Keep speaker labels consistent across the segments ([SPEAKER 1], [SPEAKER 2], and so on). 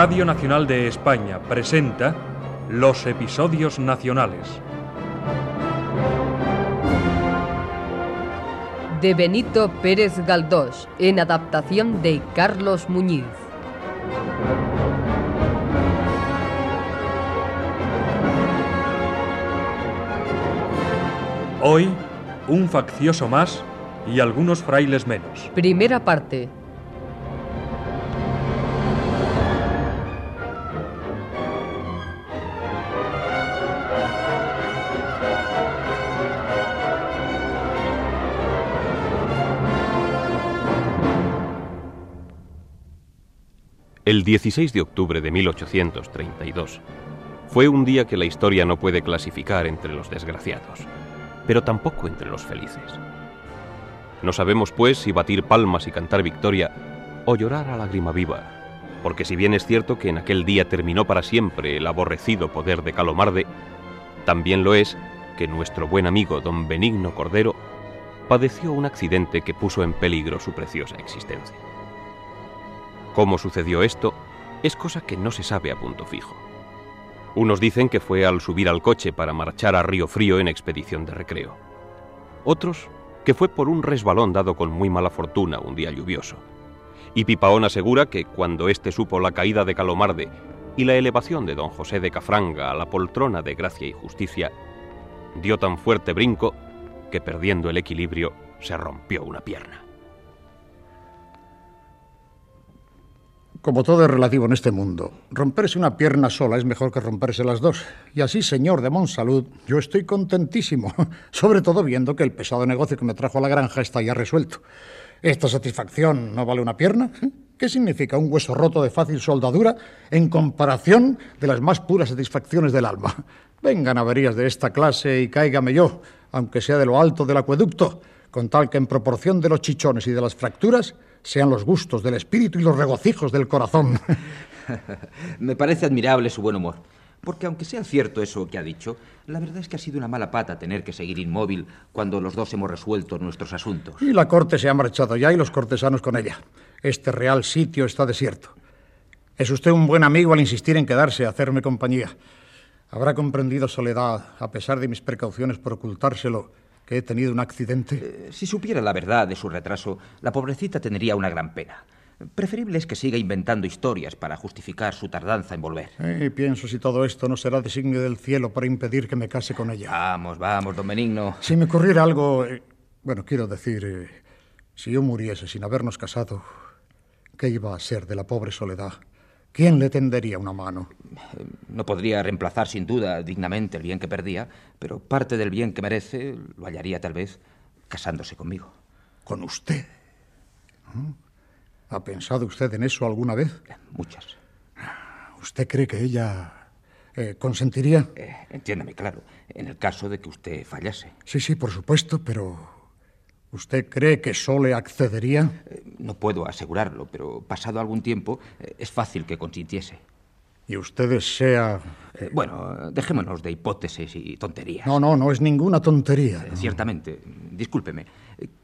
[SPEAKER 1] Radio Nacional de España presenta los episodios nacionales.
[SPEAKER 2] De Benito Pérez Galdós, en adaptación de Carlos Muñiz.
[SPEAKER 1] Hoy, un faccioso más y algunos frailes menos.
[SPEAKER 2] Primera parte.
[SPEAKER 3] 16 de octubre de 1832 fue un día que la historia no puede clasificar entre los desgraciados, pero tampoco entre los felices. No sabemos, pues, si batir palmas y cantar victoria o llorar a lágrima viva, porque si bien es cierto que en aquel día terminó para siempre el aborrecido poder de Calomarde, también lo es que nuestro buen amigo don Benigno Cordero padeció un accidente que puso en peligro su preciosa existencia. ¿Cómo sucedió esto? Es cosa que no se sabe a punto fijo. Unos dicen que fue al subir al coche para marchar a Río Frío en expedición de recreo. Otros que fue por un resbalón dado con muy mala fortuna un día lluvioso. Y Pipaón asegura que cuando éste supo la caída de Calomarde y la elevación de don José de Cafranga a la poltrona de gracia y justicia, dio tan fuerte brinco que perdiendo el equilibrio se rompió una pierna.
[SPEAKER 4] Como todo es relativo en este mundo, romperse una pierna sola es mejor que romperse las dos. Y así, señor de Monsalud, yo estoy contentísimo, sobre todo viendo que el pesado negocio que me trajo a la granja está ya resuelto. ¿Esta satisfacción no vale una pierna? ¿Qué significa un hueso roto de fácil soldadura en comparación de las más puras satisfacciones del alma? Vengan averías de esta clase y cáigame yo, aunque sea de lo alto del acueducto, con tal que en proporción de los chichones y de las fracturas sean los gustos del espíritu y los regocijos del corazón.
[SPEAKER 5] Me parece admirable su buen humor. Porque aunque sea cierto eso que ha dicho, la verdad es que ha sido una mala pata tener que seguir inmóvil cuando los dos hemos resuelto nuestros asuntos.
[SPEAKER 4] Y la corte se ha marchado ya y los cortesanos con ella. Este real sitio está desierto. Es usted un buen amigo al insistir en quedarse a hacerme compañía. Habrá comprendido Soledad, a pesar de mis precauciones por ocultárselo, que he tenido un accidente?
[SPEAKER 5] Eh, si supiera la verdad de su retraso, la pobrecita tendría una gran pena. Preferible es que siga inventando historias para justificar su tardanza en volver.
[SPEAKER 4] Eh, pienso si todo esto no será designio del cielo para impedir que me case con ella.
[SPEAKER 5] Vamos, vamos, don Benigno.
[SPEAKER 4] Si me ocurriera algo... eh, bueno, quiero decir, si yo muriese sin habernos casado, ¿qué iba a ser de la pobre Soledad? ¿Quién le tendería una mano?
[SPEAKER 5] No podría reemplazar sin duda dignamente el bien que perdía, pero parte del bien que merece lo hallaría tal vez casándose conmigo.
[SPEAKER 4] ¿Con usted? ¿Ha pensado usted en eso alguna vez?
[SPEAKER 5] Muchas.
[SPEAKER 4] ¿Usted cree que ella eh, consentiría?
[SPEAKER 5] Eh, entiéndame, claro, en el caso de que usted fallase.
[SPEAKER 4] Sí, sí, por supuesto, pero ¿usted cree que Sole accedería?
[SPEAKER 5] Eh, no puedo asegurarlo, pero pasado algún tiempo eh, es fácil que consintiese.
[SPEAKER 4] ¿Y usted desea...?
[SPEAKER 5] Eh, bueno, dejémonos de hipótesis y tonterías.
[SPEAKER 4] No, no, no es ninguna tontería.
[SPEAKER 5] Eh, Ciertamente, discúlpeme.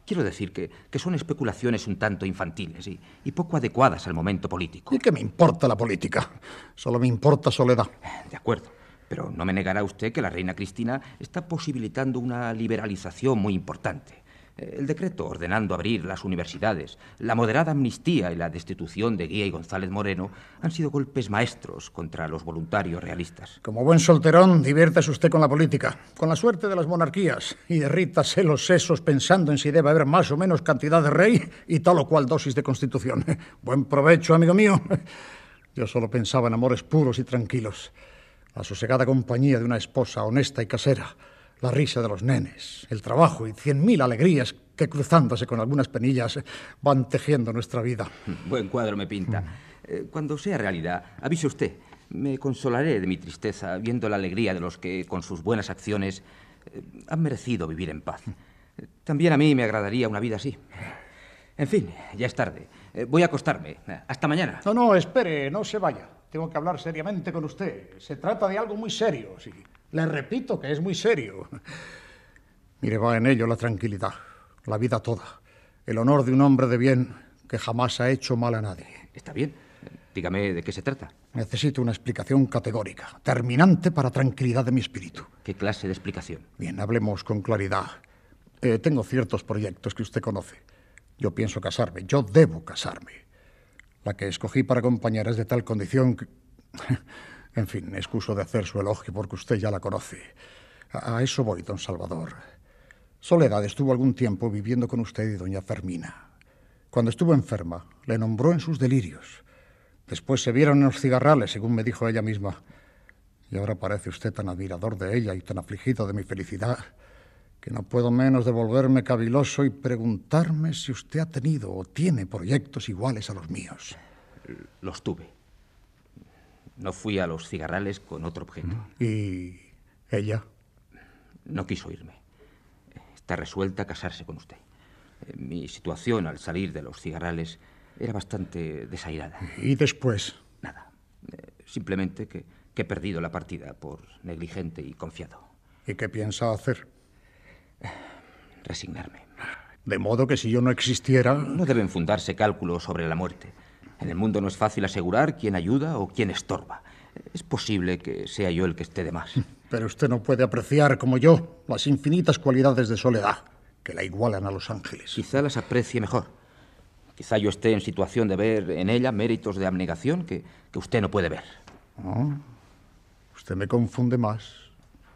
[SPEAKER 5] Quiero decir que, que son especulaciones un tanto infantiles y, y poco adecuadas al momento político.
[SPEAKER 4] ¿Y qué me importa la política? Solo me importa Soledad.
[SPEAKER 5] De acuerdo. Pero no me negará usted que la reina Cristina está posibilitando una liberalización muy importante. El decreto ordenando abrir las universidades, la moderada amnistía y la destitución de Guía y González Moreno han sido golpes maestros contra los voluntarios realistas.
[SPEAKER 4] Como buen solterón, diviértase usted con la política, con la suerte de las monarquías, y derrítase los sesos pensando en si debe haber más o menos cantidad de rey y tal o cual dosis de constitución. Buen provecho, amigo mío. Yo solo pensaba en amores puros y tranquilos, la sosegada compañía de una esposa honesta y casera, la risa de los nenes, el trabajo y cien mil alegrías que cruzándose con algunas penillas van tejiendo nuestra vida.
[SPEAKER 5] Buen cuadro me pinta. Eh, Cuando sea realidad, avise usted. Me consolaré de mi tristeza viendo la alegría de los que, con sus buenas acciones, eh, han merecido vivir en paz. Eh, También a mí me agradaría una vida así. En fin, ya es tarde. Eh, Voy a acostarme. Hasta mañana.
[SPEAKER 4] No, no, espere, no se vaya. Tengo que hablar seriamente con usted. Se trata de algo muy serio, sí. Le repito que es muy serio. Mire, va en ello la tranquilidad, la vida toda, el honor de un hombre de bien que jamás ha hecho mal a nadie.
[SPEAKER 5] Está bien. Dígame de qué se trata.
[SPEAKER 4] Necesito una explicación categórica, terminante para tranquilidad de mi espíritu.
[SPEAKER 5] ¿Qué clase de explicación?
[SPEAKER 4] Bien, hablemos con claridad. Eh, tengo ciertos proyectos que usted conoce. Yo pienso casarme, yo debo casarme. La que escogí para acompañar es de tal condición que... en fin, excuso de hacer su elogio porque usted ya la conoce. A, eso voy, don Salvador. Soledad estuvo algún tiempo viviendo con usted y doña Fermina. Cuando estuvo enferma, le nombró en sus delirios. Después se vieron en los cigarrales, según me dijo ella misma. Y ahora parece usted tan admirador de ella y tan afligido de mi felicidad que no puedo menos de volverme caviloso y preguntarme si usted ha tenido o tiene proyectos iguales a los míos.
[SPEAKER 5] Los tuve. No fui a los cigarrales con otro objeto.
[SPEAKER 4] ¿Y ella?
[SPEAKER 5] No quiso irme. Está resuelta a casarse con usted. Mi situación al salir de los cigarrales era bastante desairada.
[SPEAKER 4] ¿Y después?
[SPEAKER 5] Nada. Eh, simplemente que, que he perdido la partida por negligente y confiado.
[SPEAKER 4] ¿Y qué piensa hacer?
[SPEAKER 5] Resignarme.
[SPEAKER 4] De modo que si yo no existiera...
[SPEAKER 5] No deben fundarse cálculos sobre la muerte. En el mundo no es fácil asegurar quién ayuda o quién estorba. Es posible que sea yo el que esté de más.
[SPEAKER 4] Pero usted no puede apreciar, como yo, las infinitas cualidades de soledad que la igualan a los ángeles.
[SPEAKER 5] Quizá las aprecie mejor. Quizá yo esté en situación de ver en ella méritos de abnegación que, que usted no puede ver.
[SPEAKER 4] Oh, usted me confunde más,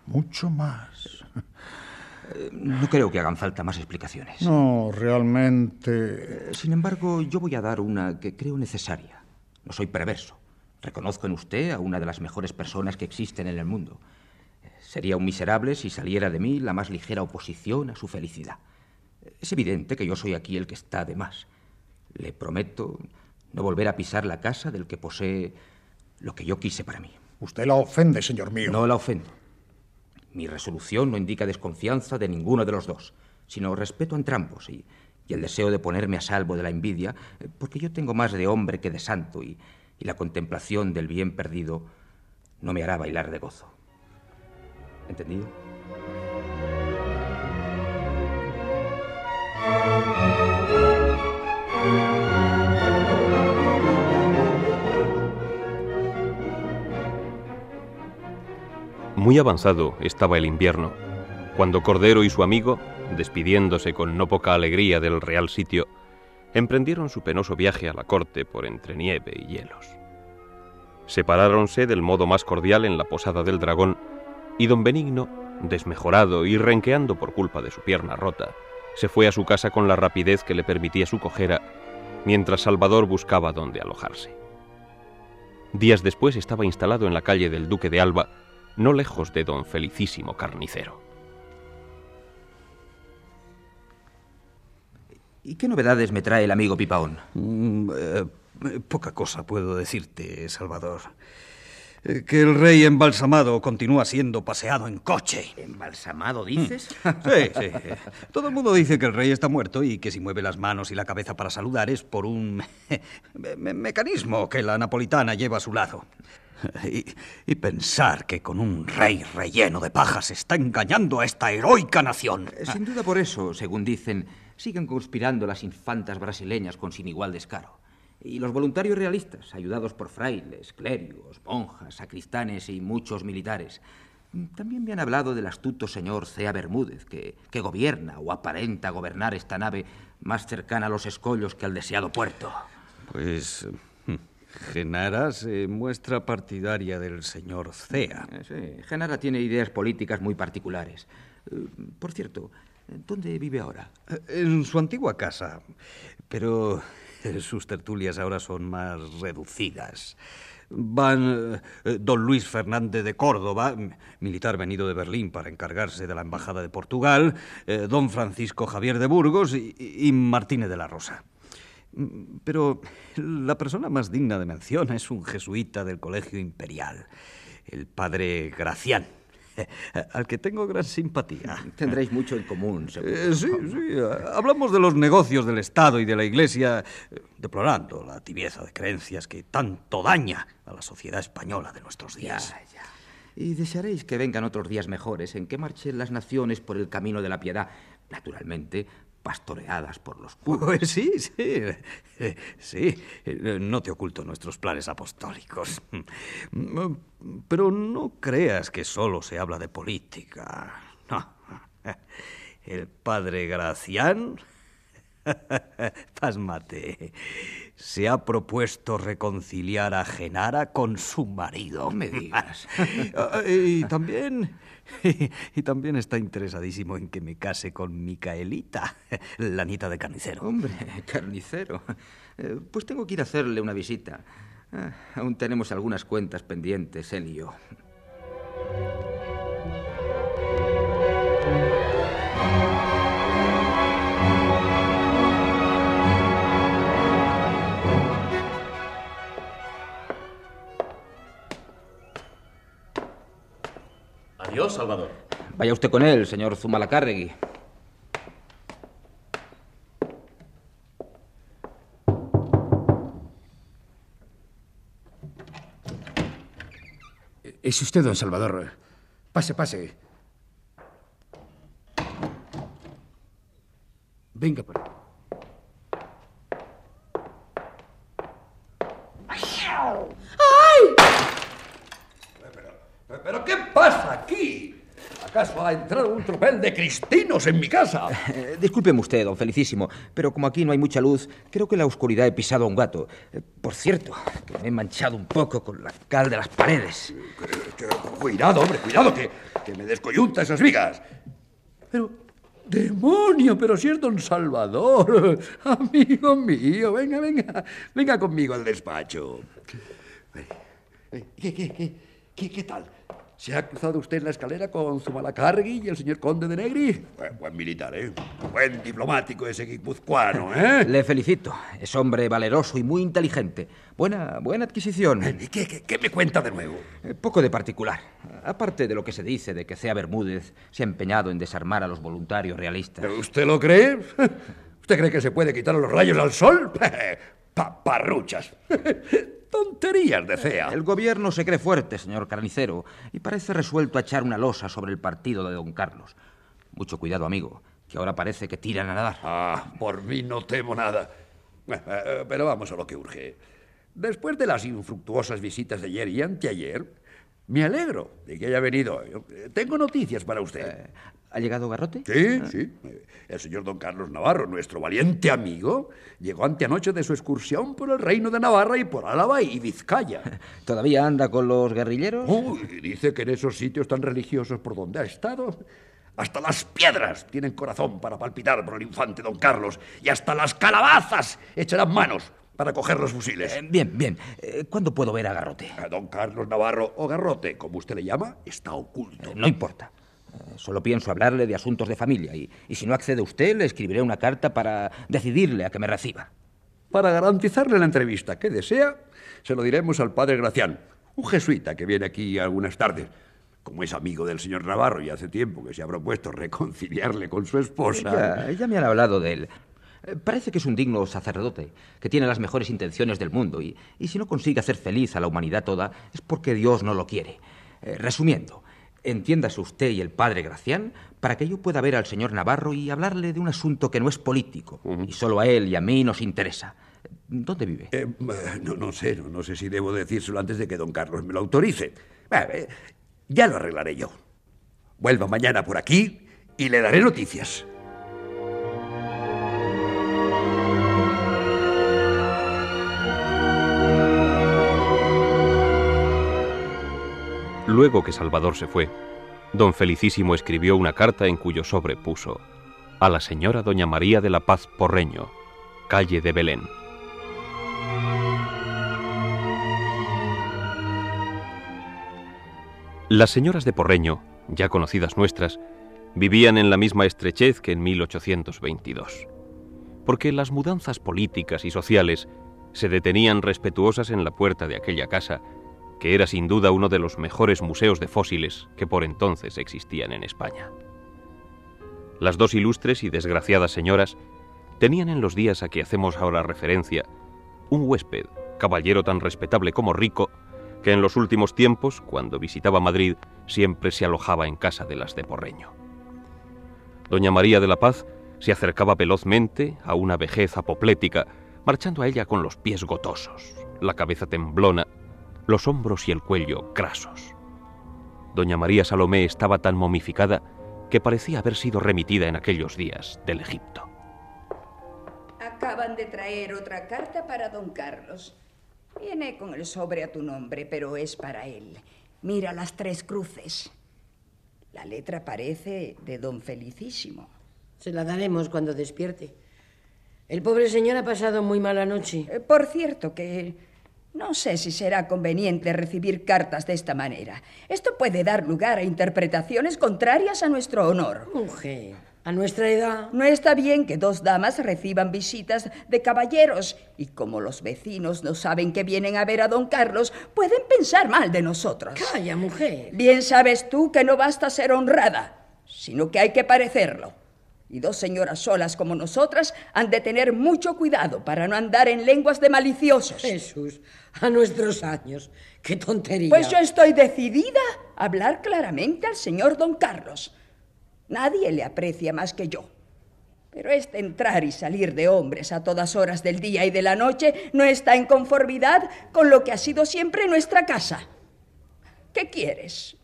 [SPEAKER 4] mucho más.
[SPEAKER 5] Eh, no creo que hagan falta más explicaciones.
[SPEAKER 4] No, realmente...
[SPEAKER 5] Eh, sin embargo, yo voy a dar una que creo necesaria. No soy perverso. Reconozco en usted a una de las mejores personas que existen en el mundo. Sería un miserable si saliera de mí la más ligera oposición a su felicidad. Es evidente que yo soy aquí el que está de más. Le prometo no volver a pisar la casa del que posee lo que yo quise para mí.
[SPEAKER 4] Usted la ofende, señor mío.
[SPEAKER 5] No la ofendo. Mi resolución no indica desconfianza de ninguno de los dos, sino respeto a entrambos y, el deseo de ponerme a salvo de la envidia, porque yo tengo más de hombre que de santo y, y la contemplación del bien perdido no me hará bailar de gozo. ¿Entendido?
[SPEAKER 3] Muy avanzado estaba el invierno, cuando Cordero y su amigo, despidiéndose con no poca alegría del real sitio, emprendieron su penoso viaje a la corte por entre nieve y hielos. Separáronse del modo más cordial en la posada del dragón, y don Benigno, desmejorado y renqueando por culpa de su pierna rota, se fue a su casa con la rapidez que le permitía su cojera, mientras Salvador buscaba dónde alojarse. Días después estaba instalado en la calle del Duque de Alba, no lejos de don Felicísimo Carnicero.
[SPEAKER 5] ¿Y qué novedades me trae el amigo Pipaón?
[SPEAKER 6] Mm, eh, poca cosa puedo decirte, Salvador. Eh, que el rey embalsamado continúa siendo paseado en coche.
[SPEAKER 5] ¿Embalsamado, dices?
[SPEAKER 6] Sí, sí. Todo el mundo dice que el rey está muerto y que si mueve las manos y la cabeza para saludar es por un me- me- mecanismo que la napolitana lleva a su lado. Y, y pensar que con un rey relleno de pajas se está engañando a esta heroica nación.
[SPEAKER 5] Eh, Sin duda por eso, según dicen, siguen conspirando las infantas brasileñas con sin igual descaro. Y los voluntarios realistas, ayudados por frailes, clérigos, monjas, sacristanes y muchos militares. También me han hablado del astuto señor Cea Bermúdez, que, que gobierna o aparenta gobernar esta nave más cercana a los escollos que al deseado puerto.
[SPEAKER 6] Pues Genara se muestra partidaria del señor Cea.
[SPEAKER 5] Eh, Sí, Genara tiene ideas políticas muy particulares. Eh, Por cierto, ¿dónde vive ahora?
[SPEAKER 6] En su antigua casa, pero eh, sus tertulias ahora son más reducidas. Van eh, don Luis Fernández de Córdoba, militar venido de Berlín para encargarse de la Embajada de Portugal, eh, don Francisco Javier de Burgos y, y Martínez de la Rosa. Mm, Pero la persona más digna de mención es un jesuita del Colegio Imperial, el padre Gracián, al que tengo gran simpatía.
[SPEAKER 5] Tendréis mucho en común, seguro.
[SPEAKER 6] Eh, sí, sí. Hablamos de los negocios del Estado y de la Iglesia, eh, deplorando la tibieza de creencias que tanto daña a la sociedad española de nuestros días.
[SPEAKER 5] Ya, ya. Y desearéis que vengan otros días mejores en que marchen las naciones por el camino de la piedad, naturalmente, pastoreadas por los curas.
[SPEAKER 6] Pues sí, sí, sí. No te oculto nuestros planes apostólicos. Pero no creas que solo se habla de política. No. El padre Gracián, pásmate, se ha propuesto reconciliar a Genara con su marido.
[SPEAKER 5] No me digas.
[SPEAKER 6] Y también y también está interesadísimo en que me case con Micaelita, la nieta de carnicero.
[SPEAKER 5] Hombre, carnicero. Eh, Pues tengo que ir a hacerle una visita. Ah, Aún tenemos algunas cuentas pendientes, él y yo.
[SPEAKER 7] Adiós, Salvador.
[SPEAKER 5] Vaya usted con él, señor Zumalacárregui.
[SPEAKER 8] ¿Es usted, don Salvador? Pase, pase. Venga por ahí.
[SPEAKER 9] ¿Pero qué pasa aquí? ¿Acaso ha entrado un tropel de cristinos en mi casa?
[SPEAKER 5] Eh, discúlpeme usted, don Felicísimo, pero como aquí no hay mucha luz, creo que en la oscuridad he pisado a un gato. Eh, por cierto, que me he manchado un poco con la cal de las paredes.
[SPEAKER 9] Que- que- cuidado, hombre, cuidado, que, que me descoyunta esas vigas. Pero, demonio, pero si es don Salvador, amigo mío, venga, venga, venga conmigo al despacho. ¿Qué, qué, qué, qué, qué tal? ¿Se ha cruzado usted en la escalera con Zumalacárregui y el señor conde de Negri? Buen, buen militar, ¿eh? Buen diplomático ese guipuzcoano, ¿eh?
[SPEAKER 5] Le felicito. Es hombre valeroso y muy inteligente. Buena, buena adquisición.
[SPEAKER 9] ¿Y qué, qué, qué me cuenta de nuevo?
[SPEAKER 5] Eh, Poco de particular. Aparte de lo que se dice de que Cea Bermúdez se ha empeñado en desarmar a los voluntarios realistas.
[SPEAKER 9] ¿Usted lo cree? ¿Usted cree que se puede quitar los rayos al sol? Paparruchas. Tonterías de CEA.
[SPEAKER 5] El gobierno se cree fuerte, señor carnicero, y parece resuelto a echar una losa sobre el partido de don Carlos. Mucho cuidado, amigo, que ahora parece que tiran a nadar.
[SPEAKER 9] Ah, por mí no temo nada. Eh, eh, Pero vamos a lo que urge. Después de las infructuosas visitas de ayer y anteayer, me alegro de que haya venido. Eh, Tengo noticias para usted.
[SPEAKER 5] ¿Ha llegado Garrote?
[SPEAKER 9] Sí, sí. Eh, El señor don Carlos Navarro, nuestro valiente amigo, llegó anteanoche de su excursión por el reino de Navarra y por Álava y Vizcaya.
[SPEAKER 5] ¿Todavía anda con los guerrilleros?
[SPEAKER 9] Uy, dice que en esos sitios tan religiosos por donde ha estado, hasta las piedras tienen corazón para palpitar por el infante don Carlos y hasta las calabazas echarán manos para coger los fusiles.
[SPEAKER 5] Eh, bien, bien. Eh, ¿Cuándo puedo ver a Garrote?
[SPEAKER 9] A don Carlos Navarro o Garrote, como usted le llama, está oculto.
[SPEAKER 5] Eh, no importa. Eh, Solo pienso hablarle de asuntos de familia y, y si no accede usted, le escribiré una carta para decidirle a que me reciba.
[SPEAKER 9] Para garantizarle la entrevista que desea, se lo diremos al padre Gracián, un jesuita que viene aquí algunas tardes. Como es amigo del señor Navarro y hace tiempo que se ha propuesto reconciliarle con su esposa.
[SPEAKER 5] Ya, ya me han hablado de él. Eh, Parece que es un digno sacerdote, que tiene las mejores intenciones del mundo y, y si no consigue hacer feliz a la humanidad toda es porque Dios no lo quiere. Eh, resumiendo, entiéndase usted y el padre Gracián para que yo pueda ver al señor Navarro y hablarle de un asunto que no es político y solo a él y a mí nos interesa. ¿Dónde vive?
[SPEAKER 9] Eh, no, no sé, no, no sé si debo decírselo antes de que don Carlos me lo autorice. Eh, ya lo arreglaré yo. Vuelva mañana por aquí y le daré noticias.
[SPEAKER 3] Luego que Salvador se fue, don Felicísimo escribió una carta en cuyo sobre puso a la señora doña María de la Paz Porreño, calle de Belén. Las señoras de Porreño, ya conocidas nuestras, vivían en la misma estrechez que en 1822, porque las mudanzas políticas y sociales se detenían respetuosas en la puerta de aquella casa, que era sin duda uno de los mejores museos de fósiles que por entonces existían en España. Las dos ilustres y desgraciadas señoras tenían en los días a que hacemos ahora referencia un huésped, caballero tan respetable como rico, que en los últimos tiempos, cuando visitaba Madrid, siempre se alojaba en casa de las de Porreño. Doña María de la Paz se acercaba velozmente a una vejez apoplética, marchando a ella con los pies gotosos, la cabeza temblona, los hombros y el cuello grasos. Doña María Salomé estaba tan momificada que parecía haber sido remitida en aquellos días del Egipto.
[SPEAKER 10] Acaban de traer otra carta para don Carlos. Viene con el sobre a tu nombre, pero es para él. Mira las tres cruces. La letra parece de don Felicísimo.
[SPEAKER 11] Se la daremos cuando despierte. El pobre señor ha pasado muy mala noche.
[SPEAKER 10] Eh, por cierto, que no sé si será conveniente recibir cartas de esta manera. Esto puede dar lugar a interpretaciones contrarias a nuestro honor.
[SPEAKER 11] Mujer, a nuestra edad.
[SPEAKER 10] No está bien que dos damas reciban visitas de caballeros y como los vecinos no saben que vienen a ver a don Carlos, pueden pensar mal de nosotros.
[SPEAKER 11] Calla, mujer.
[SPEAKER 10] Bien sabes tú que no basta ser honrada, sino que hay que parecerlo. Y dos señoras solas como nosotras han de tener mucho cuidado para no andar en lenguas de maliciosos.
[SPEAKER 11] Jesús, a nuestros años. ¡Qué tontería!
[SPEAKER 10] Pues yo estoy decidida a hablar claramente al señor don Carlos. Nadie le aprecia más que yo. Pero este entrar y salir de hombres a todas horas del día y de la noche no está en conformidad con lo que ha sido siempre nuestra casa. ¿Qué quieres?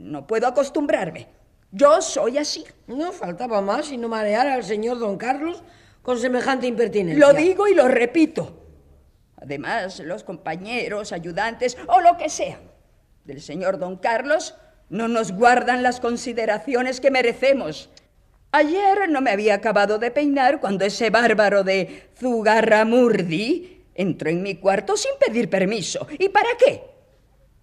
[SPEAKER 10] No puedo acostumbrarme. Yo soy así.
[SPEAKER 11] No faltaba más y no marear al señor don Carlos con semejante impertinencia.
[SPEAKER 10] Lo digo y lo repito. Además, los compañeros, ayudantes o lo que sea del señor don Carlos no nos guardan las consideraciones que merecemos. Ayer no me había acabado de peinar cuando ese bárbaro de Zugarramurdi entró en mi cuarto sin pedir permiso. ¿Y para qué?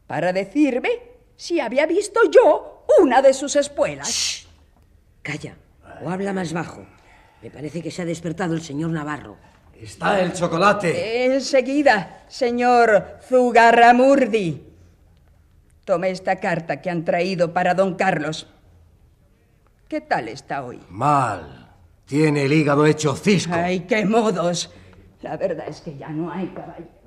[SPEAKER 10] Para decirme si había visto yo una de sus espuelas.
[SPEAKER 11] Calla, o habla más bajo. Me parece que se ha despertado el señor Navarro.
[SPEAKER 12] Está el chocolate.
[SPEAKER 10] Enseguida, señor Zugarramurdi. Tome esta carta que han traído para don Carlos. ¿Qué tal está hoy?
[SPEAKER 12] Mal. Tiene el hígado hecho cisco.
[SPEAKER 10] ¡Ay, qué modos! La verdad es que ya no hay caballeros.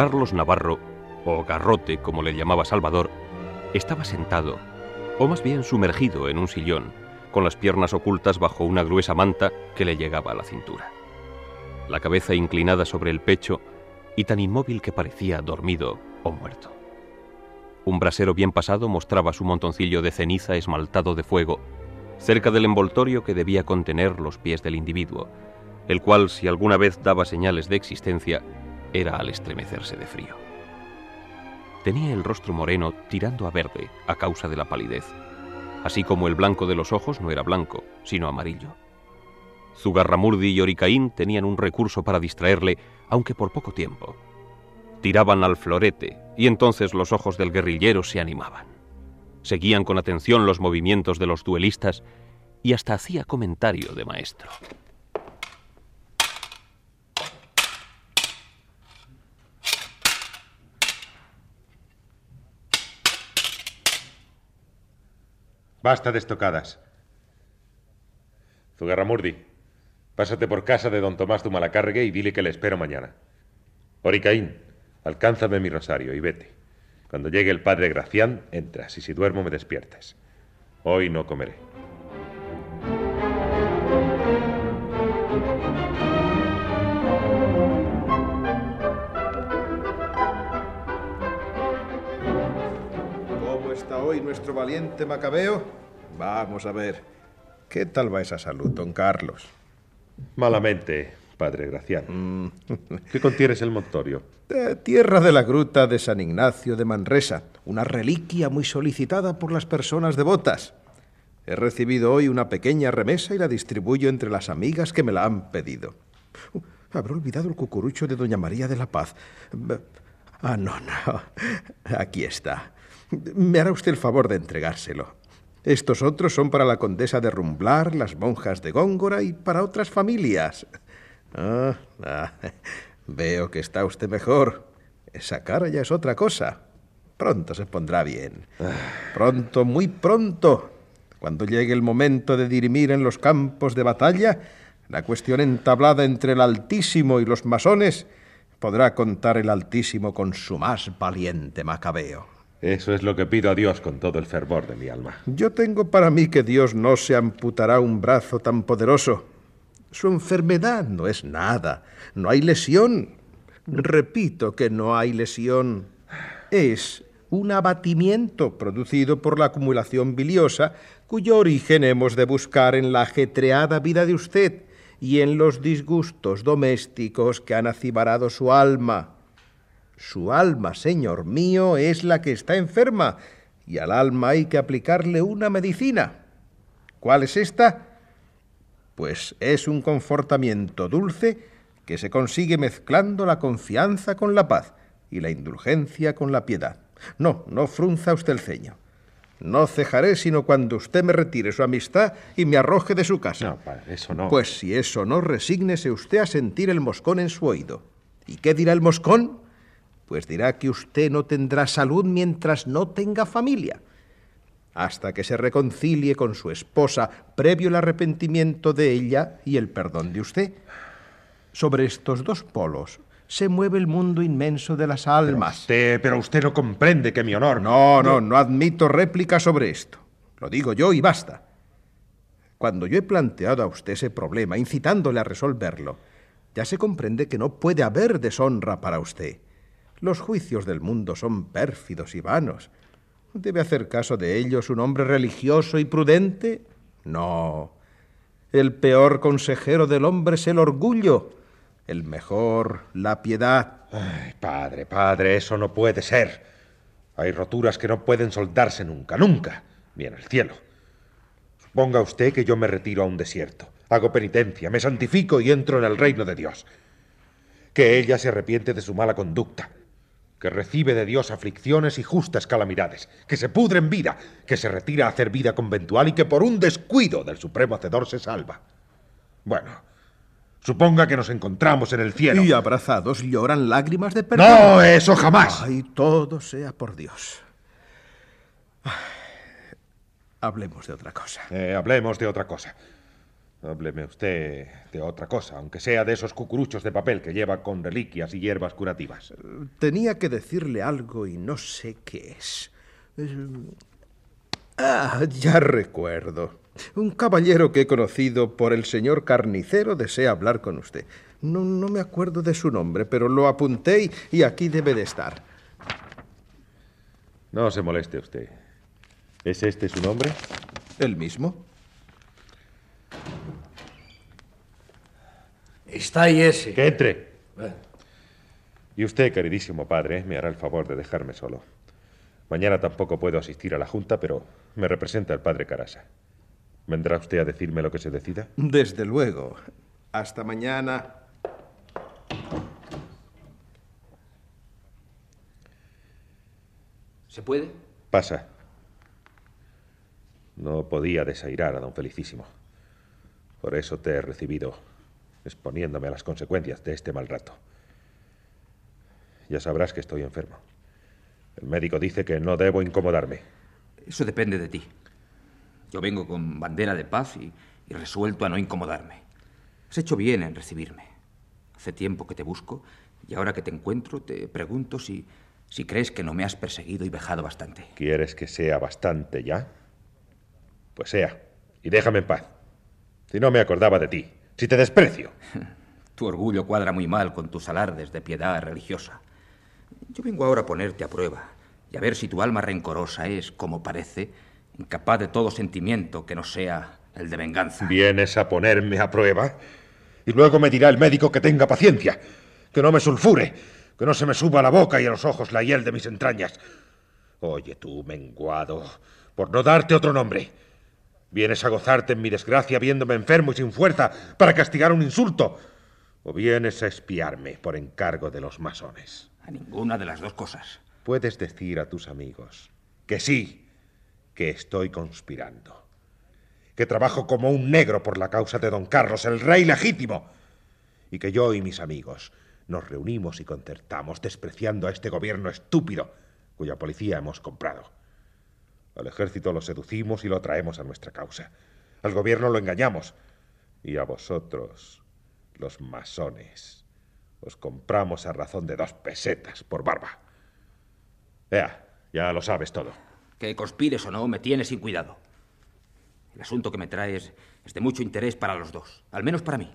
[SPEAKER 3] Carlos Navarro, o Garrote como le llamaba Salvador, estaba sentado, o más bien sumergido en un sillón, con las piernas ocultas bajo una gruesa manta que le llegaba a la cintura. La cabeza inclinada sobre el pecho y tan inmóvil que parecía dormido o muerto. Un brasero bien pasado mostraba su montoncillo de ceniza esmaltado de fuego, cerca del envoltorio que debía contener los pies del individuo, el cual, si alguna vez daba señales de existencia, era al estremecerse de frío. Tenía el rostro moreno tirando a verde a causa de la palidez, así como el blanco de los ojos no era blanco, sino amarillo. Zugarramurdi y Oricaín tenían un recurso para distraerle, aunque por poco tiempo. Tiraban al florete y entonces los ojos del guerrillero se animaban. Seguían con atención los movimientos de los duelistas y hasta hacía comentario de maestro.
[SPEAKER 13] Basta de estocadas. Zugarramurdi, pásate por casa de don Tomás Malacargue y dile que le espero mañana. Oricaín, alcánzame mi rosario y vete. Cuando llegue el padre Gracián, entras y si duermo me despiertes. Hoy no comeré.
[SPEAKER 14] Hoy nuestro valiente Macabeo? Vamos a ver. ¿Qué tal va esa salud, don Carlos?
[SPEAKER 13] Malamente, padre Gracián. ¿Qué contienes el montorio?
[SPEAKER 14] De tierra de la gruta de San Ignacio de Manresa, una reliquia muy solicitada por las personas devotas. He recibido hoy una pequeña remesa y la distribuyo entre las amigas que me la han pedido. Uh, habré olvidado el cucurucho de doña María de la Paz. Ah, no, no. Aquí está. Me hará usted el favor de entregárselo. Estos otros son para la condesa de Rumblar, las monjas de Góngora y para otras familias. Ah, ah, veo que está usted mejor. Esa cara ya es otra cosa. Pronto se pondrá bien. Pronto, muy pronto. Cuando llegue el momento de dirimir en los campos de batalla, la cuestión entablada entre el Altísimo y los masones, podrá contar el Altísimo con su más valiente Macabeo.
[SPEAKER 13] Eso es lo que pido a Dios con todo el fervor de mi alma.
[SPEAKER 14] Yo tengo para mí que Dios no se amputará un brazo tan poderoso. Su enfermedad no es nada. No hay lesión. Repito que no hay lesión. Es un abatimiento producido por la acumulación biliosa cuyo origen hemos de buscar en la ajetreada vida de usted y en los disgustos domésticos que han acibarado su alma. Su alma, señor mío, es la que está enferma, y al alma hay que aplicarle una medicina. ¿Cuál es esta? Pues es un confortamiento dulce que se consigue mezclando la confianza con la paz y la indulgencia con la piedad. No, no frunza usted el ceño. No cejaré sino cuando usted me retire su amistad y me arroje de su casa.
[SPEAKER 13] No, padre, eso no.
[SPEAKER 14] Pues si eso no, resígnese usted a sentir el moscón en su oído. ¿Y qué dirá el moscón? Pues dirá que usted no tendrá salud mientras no tenga familia. Hasta que se reconcilie con su esposa, previo el arrepentimiento de ella y el perdón de usted. Sobre estos dos polos se mueve el mundo inmenso de las almas.
[SPEAKER 13] Pero usted, pero usted no comprende que mi honor.
[SPEAKER 14] No, no, no admito réplica sobre esto. Lo digo yo y basta. Cuando yo he planteado a usted ese problema, incitándole a resolverlo, ya se comprende que no puede haber deshonra para usted. Los juicios del mundo son pérfidos y vanos. ¿Debe hacer caso de ellos un hombre religioso y prudente? No. El peor consejero del hombre es el orgullo el mejor, la piedad.
[SPEAKER 13] Ay, padre, padre, eso no puede ser. Hay roturas que no pueden soldarse nunca, nunca, ni el cielo. Suponga usted que yo me retiro a un desierto, hago penitencia, me santifico y entro en el reino de Dios. Que ella se arrepiente de su mala conducta, que recibe de Dios aflicciones y justas calamidades, que se pudre en vida, que se retira a hacer vida conventual y que por un descuido del Supremo Hacedor se salva. Bueno, Suponga que nos encontramos en el cielo.
[SPEAKER 14] Y abrazados lloran lágrimas de perdón.
[SPEAKER 13] No, eso jamás.
[SPEAKER 14] Ay, todo sea por Dios. Hablemos de otra cosa.
[SPEAKER 13] Eh, hablemos de otra cosa. Hábleme usted de otra cosa, aunque sea de esos cucuruchos de papel que lleva con reliquias y hierbas curativas.
[SPEAKER 14] Tenía que decirle algo y no sé qué es. Ah, ya recuerdo. Un caballero que he conocido por el señor carnicero desea hablar con usted. No, no me acuerdo de su nombre, pero lo apunté y aquí debe de estar.
[SPEAKER 13] No se moleste usted. ¿Es este su nombre?
[SPEAKER 14] ¿El mismo?
[SPEAKER 8] Está ahí ese.
[SPEAKER 13] Que entre. Y usted, queridísimo padre, me hará el favor de dejarme solo. Mañana tampoco puedo asistir a la Junta, pero me representa el padre Carasa. ¿Vendrá usted a decirme lo que se decida?
[SPEAKER 14] Desde luego. Hasta mañana.
[SPEAKER 5] ¿Se puede?
[SPEAKER 13] Pasa. No podía desairar a don Felicísimo. Por eso te he recibido, exponiéndome a las consecuencias de este mal rato. Ya sabrás que estoy enfermo. El médico dice que no debo incomodarme.
[SPEAKER 5] Eso depende de ti. Yo vengo con bandera de paz y, y, resuelto a no incomodarme. Has hecho bien en recibirme. Hace tiempo que te busco y ahora que te encuentro te pregunto si, si crees que no me has perseguido y vejado bastante.
[SPEAKER 13] ¿Quieres que sea bastante ya? Pues sea, y déjame en paz. Si no me acordaba de ti, si te desprecio.
[SPEAKER 5] Tu orgullo cuadra muy mal con tus alardes de piedad religiosa. Yo vengo ahora a ponerte a prueba y a ver si tu alma rencorosa es, como parece, incapaz de todo sentimiento que no sea el de venganza.
[SPEAKER 13] Vienes a ponerme a prueba y luego me dirá el médico que tenga paciencia, que no me sulfure, que no se me suba a la boca y a los ojos la hiel de mis entrañas. Oye tú, menguado, por no darte otro nombre. ¿Vienes a gozarte en mi desgracia viéndome enfermo y sin fuerza para castigar un insulto? ¿O vienes a espiarme por encargo de los masones?
[SPEAKER 5] A ninguna de las dos cosas.
[SPEAKER 13] Puedes decir a tus amigos que sí, que estoy conspirando. Que trabajo como un negro por la causa de don Carlos, el rey legítimo. Y que yo y mis amigos nos reunimos y concertamos despreciando a este gobierno estúpido cuya policía hemos comprado. Al ejército lo seducimos y lo traemos a nuestra causa. Al gobierno lo engañamos. Y a vosotros, los masones, os compramos a razón de dos pesetas por barba. Vea, ya lo sabes todo.
[SPEAKER 5] Que conspires o no, me tienes sin cuidado. El asunto que me traes es de mucho interés para los dos, al menos para mí.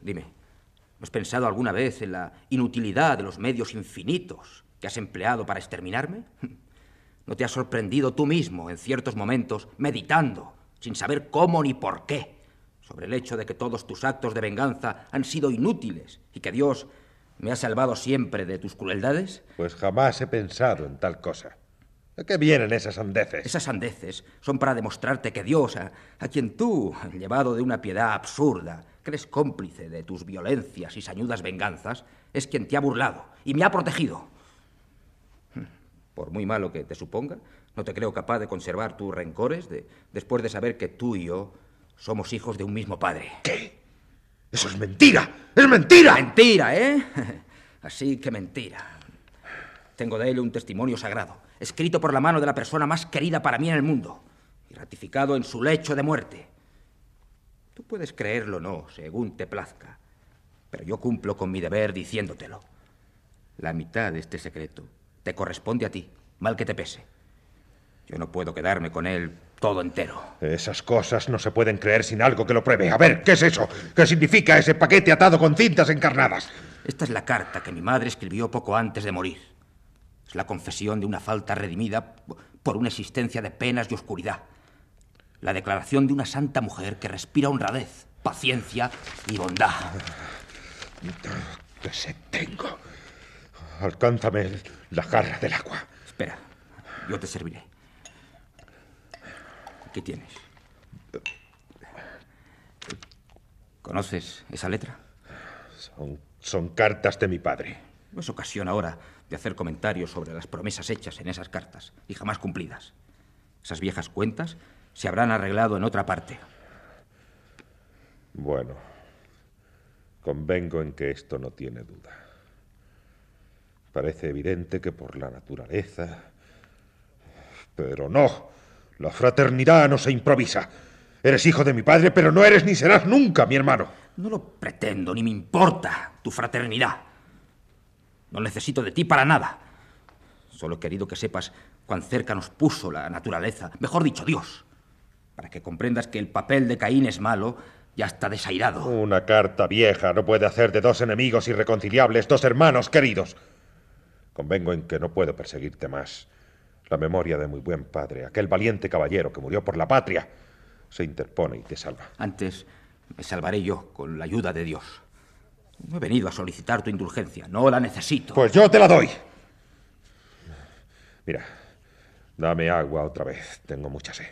[SPEAKER 5] Dime, ¿no has pensado alguna vez en la inutilidad de los medios infinitos que has empleado para exterminarme? ¿No te has sorprendido tú mismo en ciertos momentos meditando, sin saber cómo ni por qué, sobre el hecho de que todos tus actos de venganza han sido inútiles y que Dios me ha salvado siempre de tus crueldades?
[SPEAKER 13] Pues jamás he pensado en tal cosa. ¿A qué vienen esas sandeces?
[SPEAKER 5] Esas sandeces son para demostrarte que Dios, a, a, quien tú, llevado de una piedad absurda, crees cómplice de tus violencias y sañudas venganzas, es quien te ha burlado y me ha protegido. Por muy malo que te suponga, no te creo capaz de conservar tus rencores de, después de saber que tú y yo somos hijos de un mismo padre.
[SPEAKER 13] ¿Qué? Eso es mentira. Es mentira.
[SPEAKER 5] Mentira, ¿eh? Así que mentira. Tengo de él un testimonio sagrado, escrito por la mano de la persona más querida para mí en el mundo y ratificado en su lecho de muerte. Tú puedes creerlo o no, según te plazca, pero yo cumplo con mi deber diciéndotelo. La mitad de este secreto te corresponde a ti, mal que te pese. Yo no puedo quedarme con él todo entero.
[SPEAKER 13] Esas cosas no se pueden creer sin algo que lo pruebe. A ver, ¿qué es eso? ¿Qué significa ese paquete atado con cintas encarnadas?
[SPEAKER 5] Esta es la carta que mi madre escribió poco antes de morir. Es la confesión de una falta redimida por una existencia de penas y oscuridad. La declaración de una santa mujer que respira honradez, paciencia y bondad.
[SPEAKER 13] ¡Qué se tengo! Alcánzame la jarra del agua.
[SPEAKER 5] Espera, yo te serviré. ¿Qué tienes? ¿Conoces esa letra?
[SPEAKER 13] Son, son cartas de mi padre.
[SPEAKER 5] No es ocasión ahora de hacer comentarios sobre las promesas hechas en esas cartas y jamás cumplidas. Esas viejas cuentas se habrán arreglado en otra parte.
[SPEAKER 13] Bueno, convengo en que esto no tiene duda. Parece evidente que por la naturaleza... Pero no, la fraternidad no se improvisa. Eres hijo de mi padre, pero no eres ni serás nunca mi hermano.
[SPEAKER 5] No lo pretendo, ni me importa tu fraternidad. No necesito de ti para nada. Solo he querido que sepas cuán cerca nos puso la naturaleza, mejor dicho, Dios, para que comprendas que el papel de Caín es malo ya está desairado.
[SPEAKER 13] Una carta vieja no puede hacer de dos enemigos irreconciliables dos hermanos queridos. Convengo en que no puedo perseguirte más. La memoria de muy buen padre, aquel valiente caballero que murió por la patria, se interpone y te salva.
[SPEAKER 5] Antes me salvaré yo con la ayuda de Dios. No he venido a solicitar tu indulgencia, no la necesito.
[SPEAKER 13] Pues yo te la doy. Mira, dame agua otra vez, tengo mucha sed.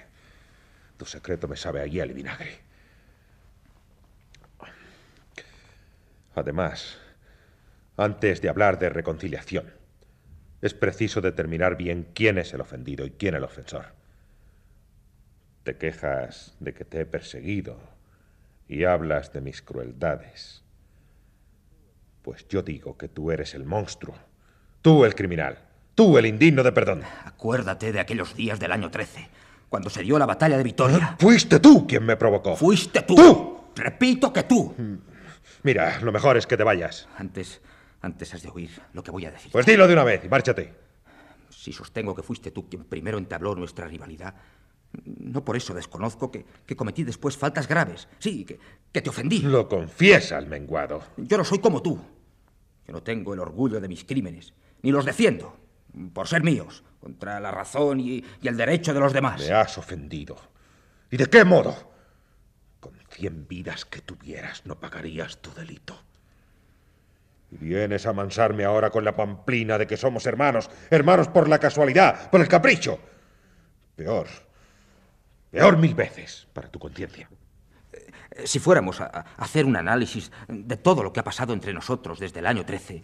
[SPEAKER 13] Tu secreto me sabe a hiel y vinagre. Además, antes de hablar de reconciliación, es preciso determinar bien quién es el ofendido y quién el ofensor. Te quejas de que te he perseguido y hablas de mis crueldades. Pues yo digo que tú eres el monstruo, tú el criminal, tú el indigno de perdón.
[SPEAKER 5] Acuérdate de aquellos días del año 13, cuando se dio la batalla de Vitoria.
[SPEAKER 13] Fuiste tú quien me provocó.
[SPEAKER 5] Fuiste tú.
[SPEAKER 13] ¡Tú!
[SPEAKER 5] Repito que tú.
[SPEAKER 13] Mira, lo mejor es que te vayas.
[SPEAKER 5] Antes, antes has de oír lo que voy a decir.
[SPEAKER 13] Pues dilo de una vez y márchate.
[SPEAKER 5] Si sostengo que fuiste tú quien primero entabló nuestra rivalidad, no por eso desconozco que, que cometí después faltas graves. Sí, que, que, te ofendí.
[SPEAKER 13] Lo confiesa el menguado.
[SPEAKER 5] Yo no soy como tú. Yo no tengo el orgullo de mis crímenes, ni los defiendo, por ser míos, contra la razón y, y el derecho de los demás.
[SPEAKER 13] Me has ofendido. ¿Y de qué modo? Con cien vidas que tuvieras no pagarías tu delito. Y vienes a mansarme ahora con la pamplina de que somos hermanos, hermanos por la casualidad, por el capricho. Peor, peor mil veces para tu conciencia.
[SPEAKER 5] Si fuéramos a hacer un análisis de todo lo que ha pasado entre nosotros desde el año 13,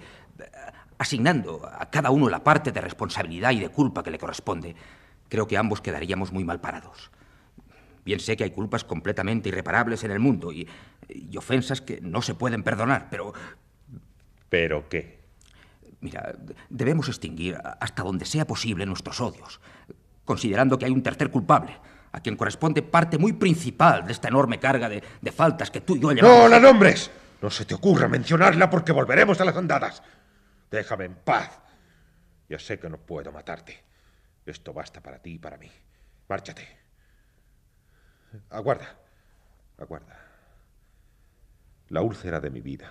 [SPEAKER 5] asignando a cada uno la parte de responsabilidad y de culpa que le corresponde, creo que ambos quedaríamos muy mal parados. Bien sé que hay culpas completamente irreparables en el mundo y, y ofensas que no se pueden perdonar, pero...
[SPEAKER 13] ¿Pero qué?
[SPEAKER 5] Mira, debemos extinguir hasta donde sea posible nuestros odios. considerando que hay un tercer culpable, a quien corresponde parte muy principal de esta enorme carga de, de faltas que tú y yo llevamos.
[SPEAKER 13] ¡No la nombres! No se te ocurra mencionarla porque volveremos a las andadas. Déjame en paz. Ya sé que no puedo matarte. Esto basta para ti y para mí. Márchate. Aguarda. Aguarda. La úlcera de mi vida.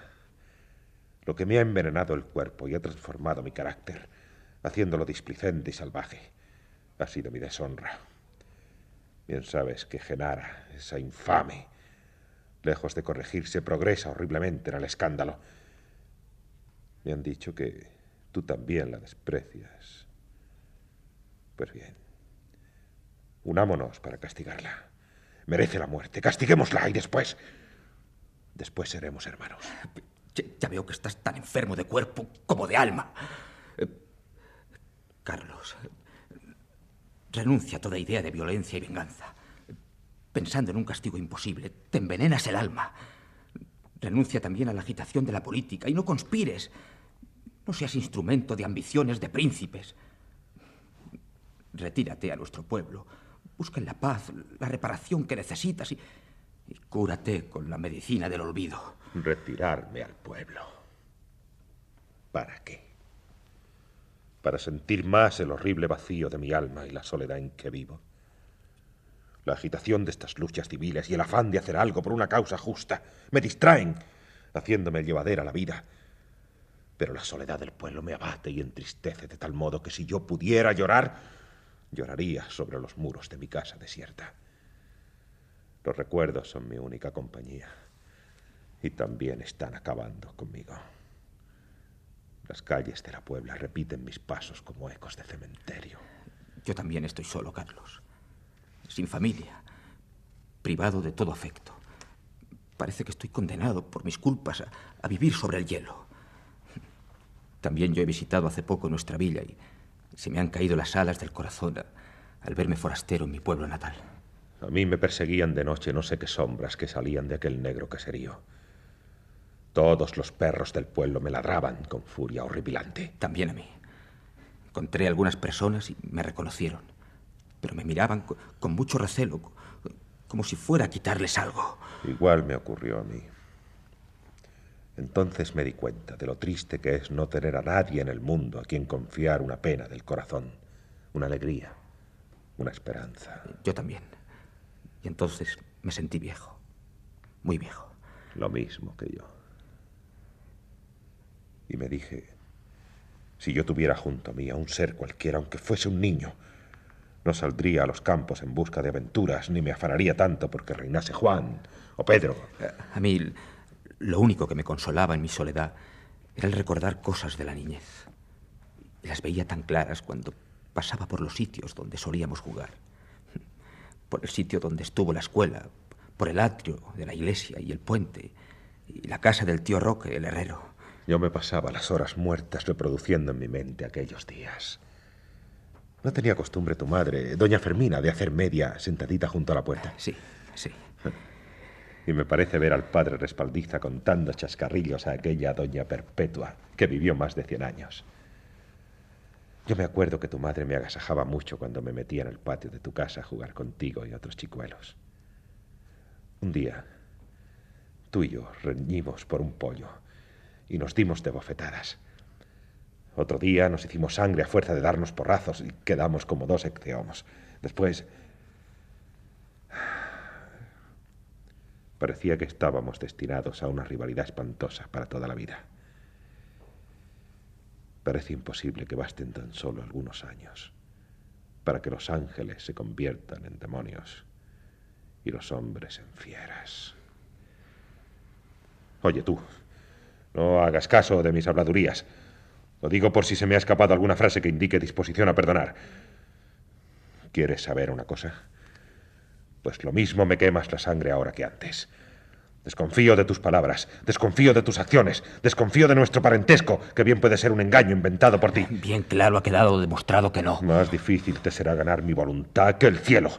[SPEAKER 13] Lo que me ha envenenado el cuerpo y ha transformado mi carácter, haciéndolo displicente y salvaje, ha sido mi deshonra. Bien sabes que Genara, esa infame, lejos de corregirse, progresa horriblemente en el escándalo. Me han dicho que tú también la desprecias. Pues bien, unámonos para castigarla. Merece la muerte, castiguémosla y después... Después seremos hermanos.
[SPEAKER 5] Ya, veo que estás tan enfermo de cuerpo como de alma. Eh, Carlos, renuncia a toda idea de violencia y venganza. Pensando en un castigo imposible, te envenenas el alma. Renuncia también a la agitación de la política y no conspires. No seas instrumento de ambiciones de príncipes. Retírate a nuestro pueblo. Busca en la paz la reparación que necesitas y, y cúrate con la medicina del olvido.
[SPEAKER 13] Retirarme al pueblo. ¿Para qué? Para sentir más el horrible vacío de mi alma y la soledad en que vivo. La agitación de estas luchas civiles y el afán de hacer algo por una causa justa me distraen, haciéndome llevadera la vida. Pero la soledad del pueblo me abate y entristece de tal modo que si yo pudiera llorar, lloraría sobre los muros de mi casa desierta. Los recuerdos son mi única compañía y también están acabando conmigo. Las calles de la Puebla repiten mis pasos como ecos de cementerio.
[SPEAKER 5] Yo también estoy solo, Carlos. Sin familia, privado de todo afecto. Parece que estoy condenado por mis culpas a, a vivir sobre el hielo. También yo he visitado hace poco nuestra villa y se me han caído las alas del corazón a, al verme forastero en mi pueblo natal.
[SPEAKER 13] A mí me perseguían de noche no sé qué sombras que salían de aquel negro caserío. Todos los perros del pueblo me ladraban con furia horripilante.
[SPEAKER 5] También a mí. Encontré algunas personas y me reconocieron, pero me miraban con, con mucho recelo, como si fuera a quitarles algo.
[SPEAKER 13] Igual me ocurrió a mí. Entonces me di cuenta de lo triste que es no tener a nadie en el mundo a quien confiar una pena del corazón, una alegría, una esperanza.
[SPEAKER 5] Yo también. Y entonces me sentí viejo, muy viejo.
[SPEAKER 13] Lo mismo que yo. Y me dije, si yo tuviera junto a mí a un ser cualquiera, aunque fuese un niño, no saldría a los campos en busca de aventuras, ni me afanaría tanto porque reinase Juan o Pedro.
[SPEAKER 5] A mí lo único que me consolaba en mi soledad era el recordar cosas de la niñez. Las veía tan claras cuando pasaba por los sitios donde solíamos jugar. Por el sitio donde estuvo la escuela, por el atrio de la iglesia y el puente, y la casa del tío Roque, el herrero.
[SPEAKER 13] Yo me pasaba las horas muertas reproduciendo en mi mente aquellos días. ¿No tenía costumbre tu madre, doña Fermina, de hacer media sentadita junto a la puerta?
[SPEAKER 5] Sí, sí.
[SPEAKER 13] Y me parece ver al padre respaldiza contando chascarrillos a aquella doña Perpetua, que vivió más de cien años. Yo me acuerdo que tu madre me agasajaba mucho cuando me metía en el patio de tu casa a jugar contigo y otros chicuelos. Un día, tú y yo reñimos por un pollo y nos dimos de bofetadas. Otro día nos hicimos sangre a fuerza de darnos porrazos y quedamos como dos ecceomos. Después... Parecía que estábamos destinados a una rivalidad espantosa para toda la vida. Parece imposible que basten tan solo algunos años para que los ángeles se conviertan en demonios y los hombres en fieras. Oye tú, no hagas caso de mis habladurías. Lo digo por si se me ha escapado alguna frase que indique disposición a perdonar. ¿Quieres saber una cosa? Pues lo mismo me quemas la sangre ahora que antes. Desconfío de tus palabras, desconfío de tus acciones, desconfío de nuestro parentesco, que bien puede ser un engaño inventado por ti.
[SPEAKER 5] Bien claro ha quedado demostrado que no.
[SPEAKER 13] Más difícil te será ganar mi voluntad que el cielo.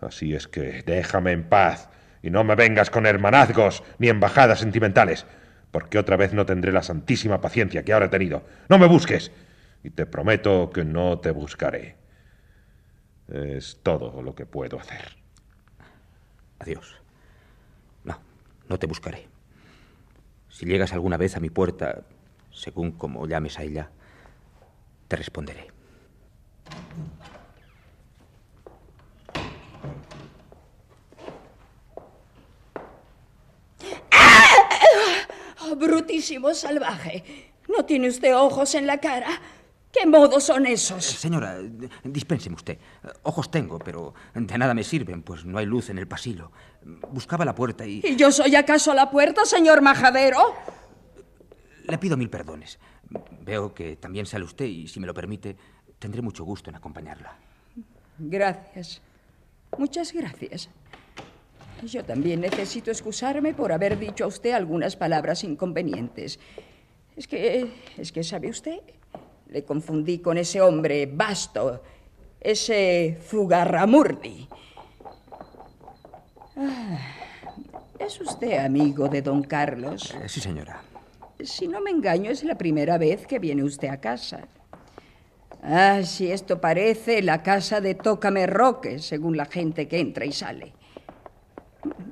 [SPEAKER 13] Así es que déjame en paz y no me vengas con hermanazgos ni embajadas sentimentales, porque otra vez no tendré la santísima paciencia que ahora he tenido. No me busques y te prometo que no te buscaré. Es todo lo que puedo hacer.
[SPEAKER 5] Adiós. No, no te buscaré. Si llegas alguna vez a mi puerta, según como llames a ella, te responderé.
[SPEAKER 10] Oh, brutísimo salvaje. ¿No tiene usted ojos en la cara? ¿Qué modos son esos?
[SPEAKER 5] Señora, dispénseme usted. Ojos tengo, pero de nada me sirven, pues no hay luz en el pasillo. Buscaba la puerta y...
[SPEAKER 10] ¿Y yo soy acaso la puerta, señor majadero?
[SPEAKER 5] Le pido mil perdones. Veo que también sale usted y, si me lo permite, tendré mucho gusto en acompañarla.
[SPEAKER 10] Gracias. Muchas gracias. Yo también necesito excusarme por haber dicho a usted algunas palabras inconvenientes. Es que, es que, ¿sabe usted? Le confundí con ese hombre vasto, ese Zugarramurdi. Ah, ¿Es usted amigo de don Carlos?
[SPEAKER 5] Eh, sí, señora.
[SPEAKER 10] Si no me engaño, es la primera vez que viene usted a casa. Ah, si esto parece la casa de Tócame Roque, según la gente que entra y sale.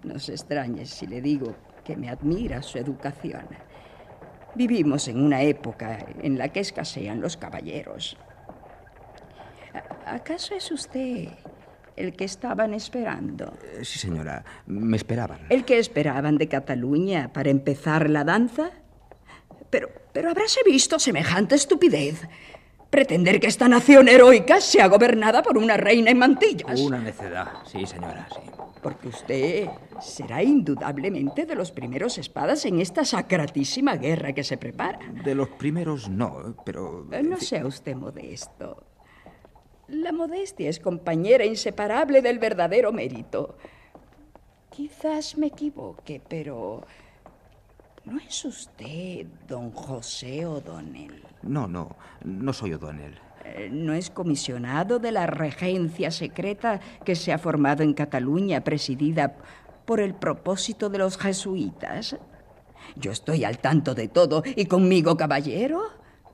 [SPEAKER 10] No se extrañe si le digo que me admira su educación. Vivimos en una época en la que escasean los caballeros. ¿Acaso es usted el que estaban esperando?
[SPEAKER 5] Eh, sí, señora, me esperaban.
[SPEAKER 10] ¿El que esperaban de Cataluña para empezar la danza? Pero, pero habráse visto semejante estupidez. Pretender que esta nación heroica sea gobernada por una reina en mantillas.
[SPEAKER 5] Una necedad, sí, señora, sí.
[SPEAKER 10] Porque usted será indudablemente de los primeros espadas en esta sacratísima guerra que se prepara.
[SPEAKER 5] De los primeros no, pero...
[SPEAKER 10] No sea usted modesto. La modestia es compañera inseparable del verdadero mérito. Quizás me equivoque, pero... ¿No es usted don José O'Donnell?
[SPEAKER 5] No, no, no soy O'Donnell.
[SPEAKER 10] Eh, ¿No es comisionado de la regencia secreta que se ha formado en Cataluña, presidida por el propósito de los jesuitas? Yo estoy al tanto de todo y conmigo, caballero,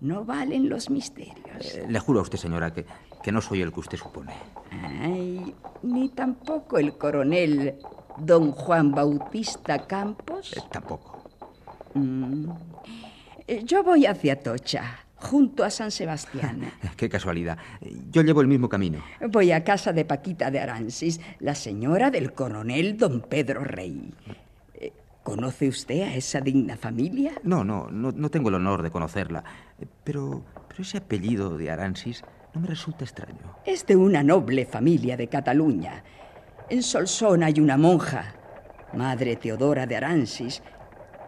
[SPEAKER 10] no valen los misterios.
[SPEAKER 5] Eh, le juro a usted, señora, que, que no soy el que usted supone.
[SPEAKER 10] Ay, ni tampoco el coronel don Juan Bautista Campos.
[SPEAKER 5] Eh, tampoco.
[SPEAKER 10] Mm. Yo voy hacia Tocha, junto a San Sebastián.
[SPEAKER 5] Qué casualidad. Yo llevo el mismo camino.
[SPEAKER 10] Voy a casa de Paquita de Aransis, la señora del coronel don Pedro Rey. Eh, ¿Conoce usted a esa digna familia?
[SPEAKER 5] No, no, no, no tengo el honor de conocerla. Pero, pero ese apellido de Aransis no me resulta extraño.
[SPEAKER 10] Es de una noble familia de Cataluña. En Solsona hay una monja, Madre Teodora de Aransis,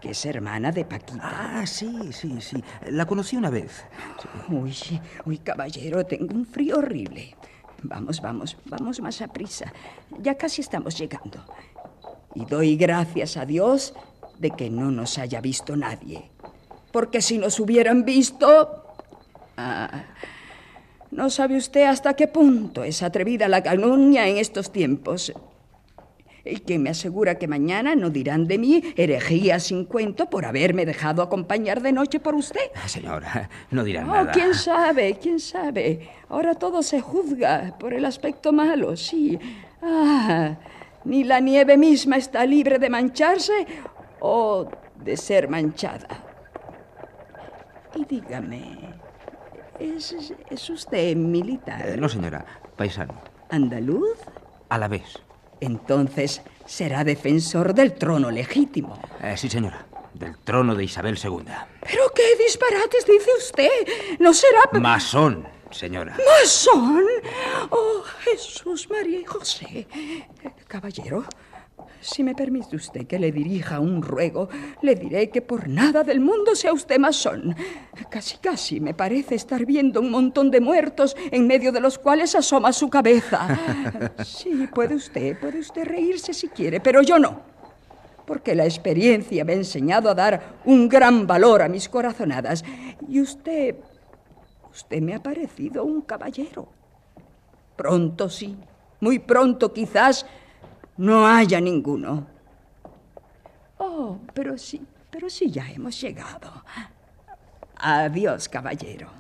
[SPEAKER 10] que es hermana de Paquita.
[SPEAKER 5] Ah, sí, sí, sí. La conocí una vez.
[SPEAKER 10] Uy, uy, caballero, tengo un frío horrible. Vamos, vamos, vamos más a prisa. Ya casi estamos llegando. Y doy gracias a Dios de que no nos haya visto nadie. Porque si nos hubieran visto... Ah, no sabe usted hasta qué punto es atrevida la calumnia en estos tiempos. Y que me asegura que mañana no dirán de mí herejía sin cuento por haberme dejado acompañar de noche por usted.
[SPEAKER 5] Ah, señora, no dirán
[SPEAKER 10] oh,
[SPEAKER 5] nada.
[SPEAKER 10] ¿Quién sabe? ¿Quién sabe? Ahora todo se juzga por el aspecto malo, sí. Ah, ni la nieve misma está libre de mancharse o de ser manchada. Y dígame, ¿es, es usted militar?
[SPEAKER 5] Eh, no, señora, paisano.
[SPEAKER 10] ¿Andaluz?
[SPEAKER 5] A la vez.
[SPEAKER 10] Entonces será defensor del trono legítimo.
[SPEAKER 5] Eh, sí, señora. Del trono de Isabel II.
[SPEAKER 10] ¿Pero qué disparates dice usted? ¿No será...
[SPEAKER 5] Masón, señora.
[SPEAKER 10] ¿Masón? Oh, Jesús, María y José. Caballero, si me permite usted que le dirija un ruego, le diré que por nada del mundo sea usted masón. Casi, casi me parece estar viendo un montón de muertos en medio de los cuales asoma su cabeza. Sí, puede usted, puede usted reírse si quiere, pero yo no. Porque la experiencia me ha enseñado a dar un gran valor a mis corazonadas. Y usted, usted me ha parecido un caballero. Pronto sí, muy pronto quizás no haya ninguno. Oh, pero sí, pero sí ya hemos llegado. Adiós, caballero.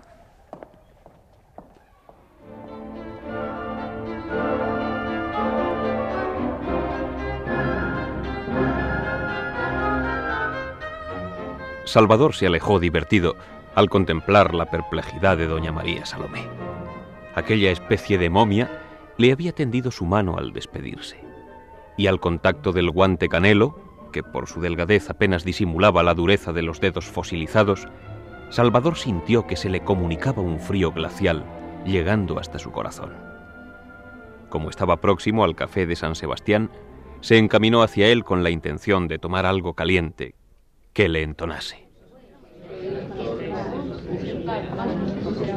[SPEAKER 3] Salvador se alejó divertido al contemplar la perplejidad de doña María Salomé. Aquella especie de momia le había tendido su mano al despedirse y al contacto del guante canelo, que por su delgadez apenas disimulaba la dureza de los dedos fosilizados, Salvador sintió que se le comunicaba un frío glacial llegando hasta su corazón. Como estaba próximo al café de San Sebastián, se encaminó hacia él con la intención de tomar algo caliente que le entonase.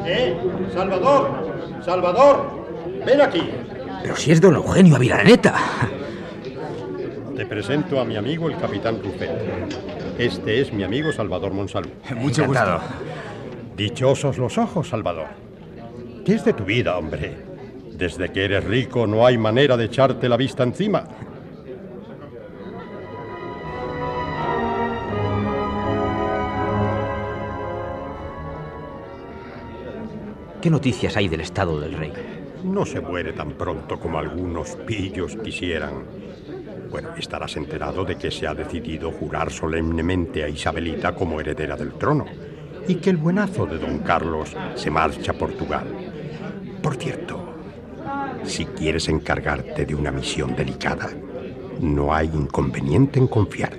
[SPEAKER 15] ¡Eh! ¡Salvador! ¡Salvador! ¡Ven aquí!
[SPEAKER 5] Pero si es don Eugenio Aviraneta.
[SPEAKER 15] Te presento a mi amigo el capitán Rufet. Este es mi amigo Salvador Monsalud.
[SPEAKER 8] Mucho
[SPEAKER 5] Encantado.
[SPEAKER 8] gusto.
[SPEAKER 15] Dichosos los ojos, Salvador. ¿Qué es de tu vida, hombre? Desde que eres rico no hay manera de echarte la vista encima.
[SPEAKER 5] ¿Qué noticias hay del estado del rey?
[SPEAKER 15] No se muere tan pronto como algunos pillos quisieran. Bueno, estarás enterado de que se ha decidido jurar solemnemente a Isabelita como heredera del trono y que el buenazo de don Carlos se marcha a Portugal. Por cierto, si quieres encargarte de una misión delicada, no hay inconveniente en confiar.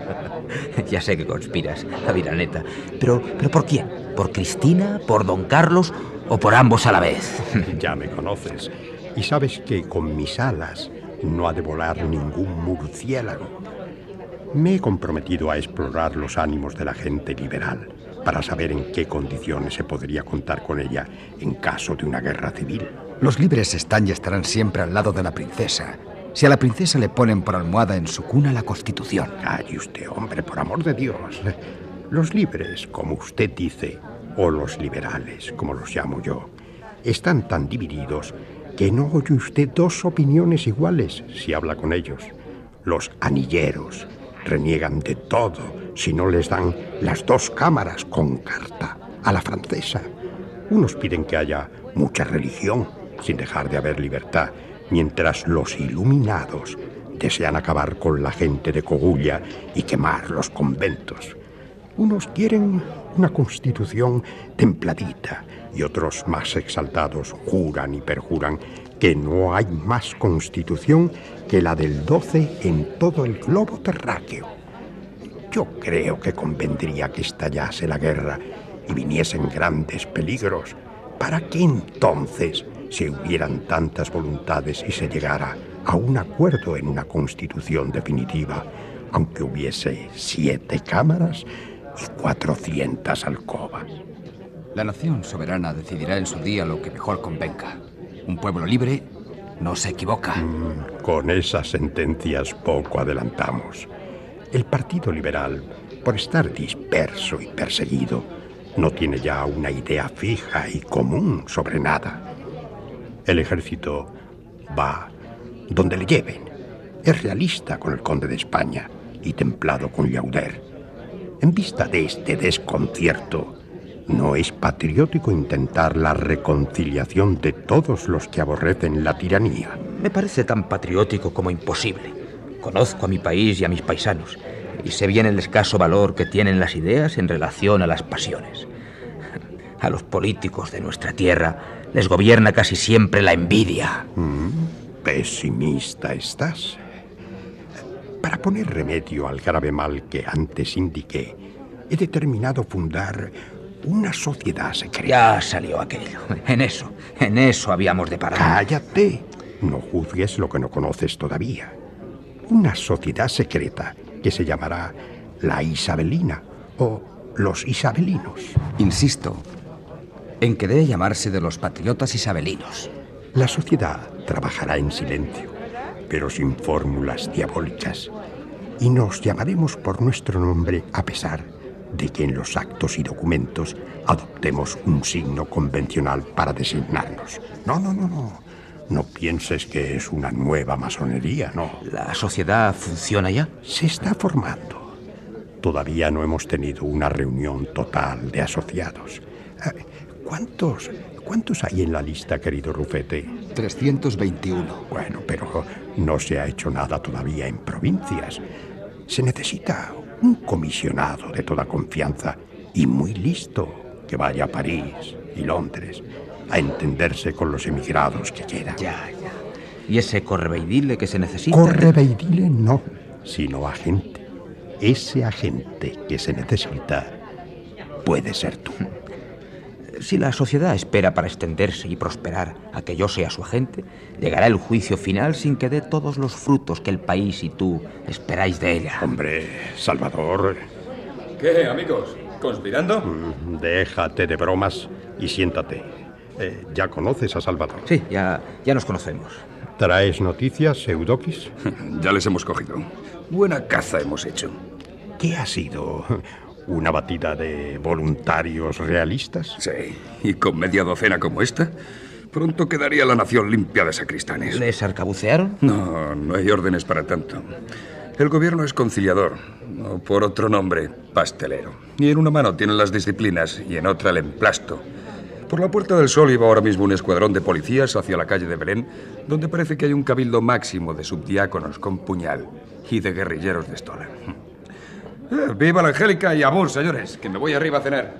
[SPEAKER 5] ya sé que conspiras, Aviraneta. Pero, ¿pero por quién? ¿Por Cristina? ¿Por don Carlos? ¿O por ambos a la vez?
[SPEAKER 15] ya me conoces. Y sabes que con mis alas no ha de volar ningún murciélago. Me he comprometido a explorar los ánimos de la gente liberal para saber en qué condiciones se podría contar con ella en caso de una guerra civil.
[SPEAKER 8] Los libres están y estarán siempre al lado de la princesa. Si a la princesa le ponen por almohada en su cuna la Constitución.
[SPEAKER 15] Calle usted, hombre, por amor de Dios. Los libres, como usted dice, o los liberales, como los llamo yo, están tan divididos que no oye usted dos opiniones iguales si habla con ellos. Los anilleros reniegan de todo si no les dan las dos cámaras con carta a la francesa. Unos piden que haya mucha religión sin dejar de haber libertad, mientras los iluminados desean acabar con la gente de Cogulla y quemar los conventos. Unos quieren una constitución templadita y otros más exaltados juran y perjuran que no hay más constitución que la del 12 en todo el globo terráqueo. Yo creo que convendría que estallase la guerra y viniesen grandes peligros para que entonces se hubieran tantas voluntades y se llegara a un acuerdo en una constitución definitiva, aunque hubiese siete cámaras y cuatrocientas alcobas.
[SPEAKER 8] La nación soberana decidirá en su día lo que mejor convenga. Un pueblo libre no se equivoca.
[SPEAKER 15] Mm, con esas sentencias poco adelantamos. El Partido Liberal, por estar disperso y perseguido, no tiene ya una idea fija y común sobre nada. El ejército va donde le lleven. Es realista con el conde de España y templado con Llauder. En vista de este desconcierto, no es patriótico intentar la reconciliación de todos los que aborrecen la tiranía.
[SPEAKER 5] Me parece tan patriótico como imposible. Conozco a mi país y a mis paisanos y sé bien el escaso valor que tienen las ideas en relación a las pasiones. A los políticos de nuestra tierra les gobierna casi siempre la envidia.
[SPEAKER 15] Mm, pesimista estás. Para poner remedio al grave mal que antes indiqué, he determinado fundar una sociedad secreta.
[SPEAKER 5] Ya salió aquello. En eso, en eso habíamos de parar.
[SPEAKER 15] Cállate. No juzgues lo que no conoces todavía. Una sociedad secreta que se llamará la Isabelina o los Isabelinos.
[SPEAKER 8] Insisto en que debe llamarse de los patriotas isabelinos.
[SPEAKER 15] La sociedad trabajará en silencio, pero sin fórmulas diabólicas. Y nos llamaremos por nuestro nombre a pesar de que en los actos y documentos adoptemos un signo convencional para designarnos. No, no, no, no. No pienses que es una nueva masonería, no.
[SPEAKER 5] ¿La sociedad funciona ya?
[SPEAKER 15] Se está formando. Todavía no hemos tenido una reunión total de asociados. ¿Cuántos, cuántos hay en la lista, querido Rufete?
[SPEAKER 8] 321.
[SPEAKER 15] Bueno, pero no se ha hecho nada todavía en provincias. Se necesita Un comisionado de toda confianza y muy listo que vaya a París y Londres a entenderse con los emigrados que quieran.
[SPEAKER 5] Ya, ya. ¿Y ese correveidile que se necesita?
[SPEAKER 15] Correveidile no, sino agente. Ese agente que se necesita puede ser tú.
[SPEAKER 5] Si la sociedad espera para extenderse y prosperar a que yo sea su agente, llegará el juicio final sin que dé todos los frutos que el país y tú esperáis de ella.
[SPEAKER 15] Hombre, Salvador.
[SPEAKER 7] ¿Qué, amigos? ¿Conspirando?
[SPEAKER 15] Mm, Déjate de bromas y siéntate. Eh, ¿Ya conoces a Salvador?
[SPEAKER 5] Sí, ya, ya nos conocemos.
[SPEAKER 15] ¿Traes noticias, Eudoquis?
[SPEAKER 16] Ya les hemos cogido. Buena caza hemos hecho.
[SPEAKER 15] ¿Qué ha sido? ¿Una batida de voluntarios realistas?
[SPEAKER 16] Sí, y con media docena como esta, pronto quedaría la nación limpia de sacristanes.
[SPEAKER 5] ¿Les arcabucearon?
[SPEAKER 16] No, no hay órdenes para tanto. El gobierno es conciliador, o por otro nombre, pastelero. Y en una mano tienen las disciplinas y en otra el emplasto. Por la Puerta del Sol iba ahora mismo un escuadrón de policías hacia la calle de Belén, donde parece que hay un cabildo máximo de subdiáconos con puñal y de guerrilleros de estola. ¡Viva la Angélica y amor, señores! Que me voy arriba a cenar.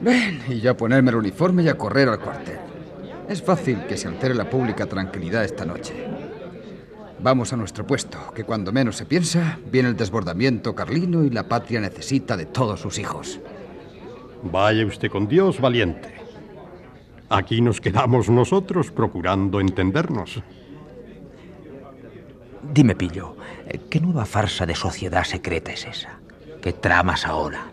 [SPEAKER 17] Ven, y ya ponerme el uniforme y a correr al cuartel. Es fácil que se altere la pública tranquilidad esta noche. Vamos a nuestro puesto, que cuando menos se piensa, viene el desbordamiento carlino y la patria necesita de todos sus hijos.
[SPEAKER 15] Vaya usted con Dios, valiente. Aquí nos quedamos nosotros procurando entendernos.
[SPEAKER 5] Dime, Pillo, eh, ¿qué nueva farsa de sociedad secreta es esa? ¿Qué tramas ahora?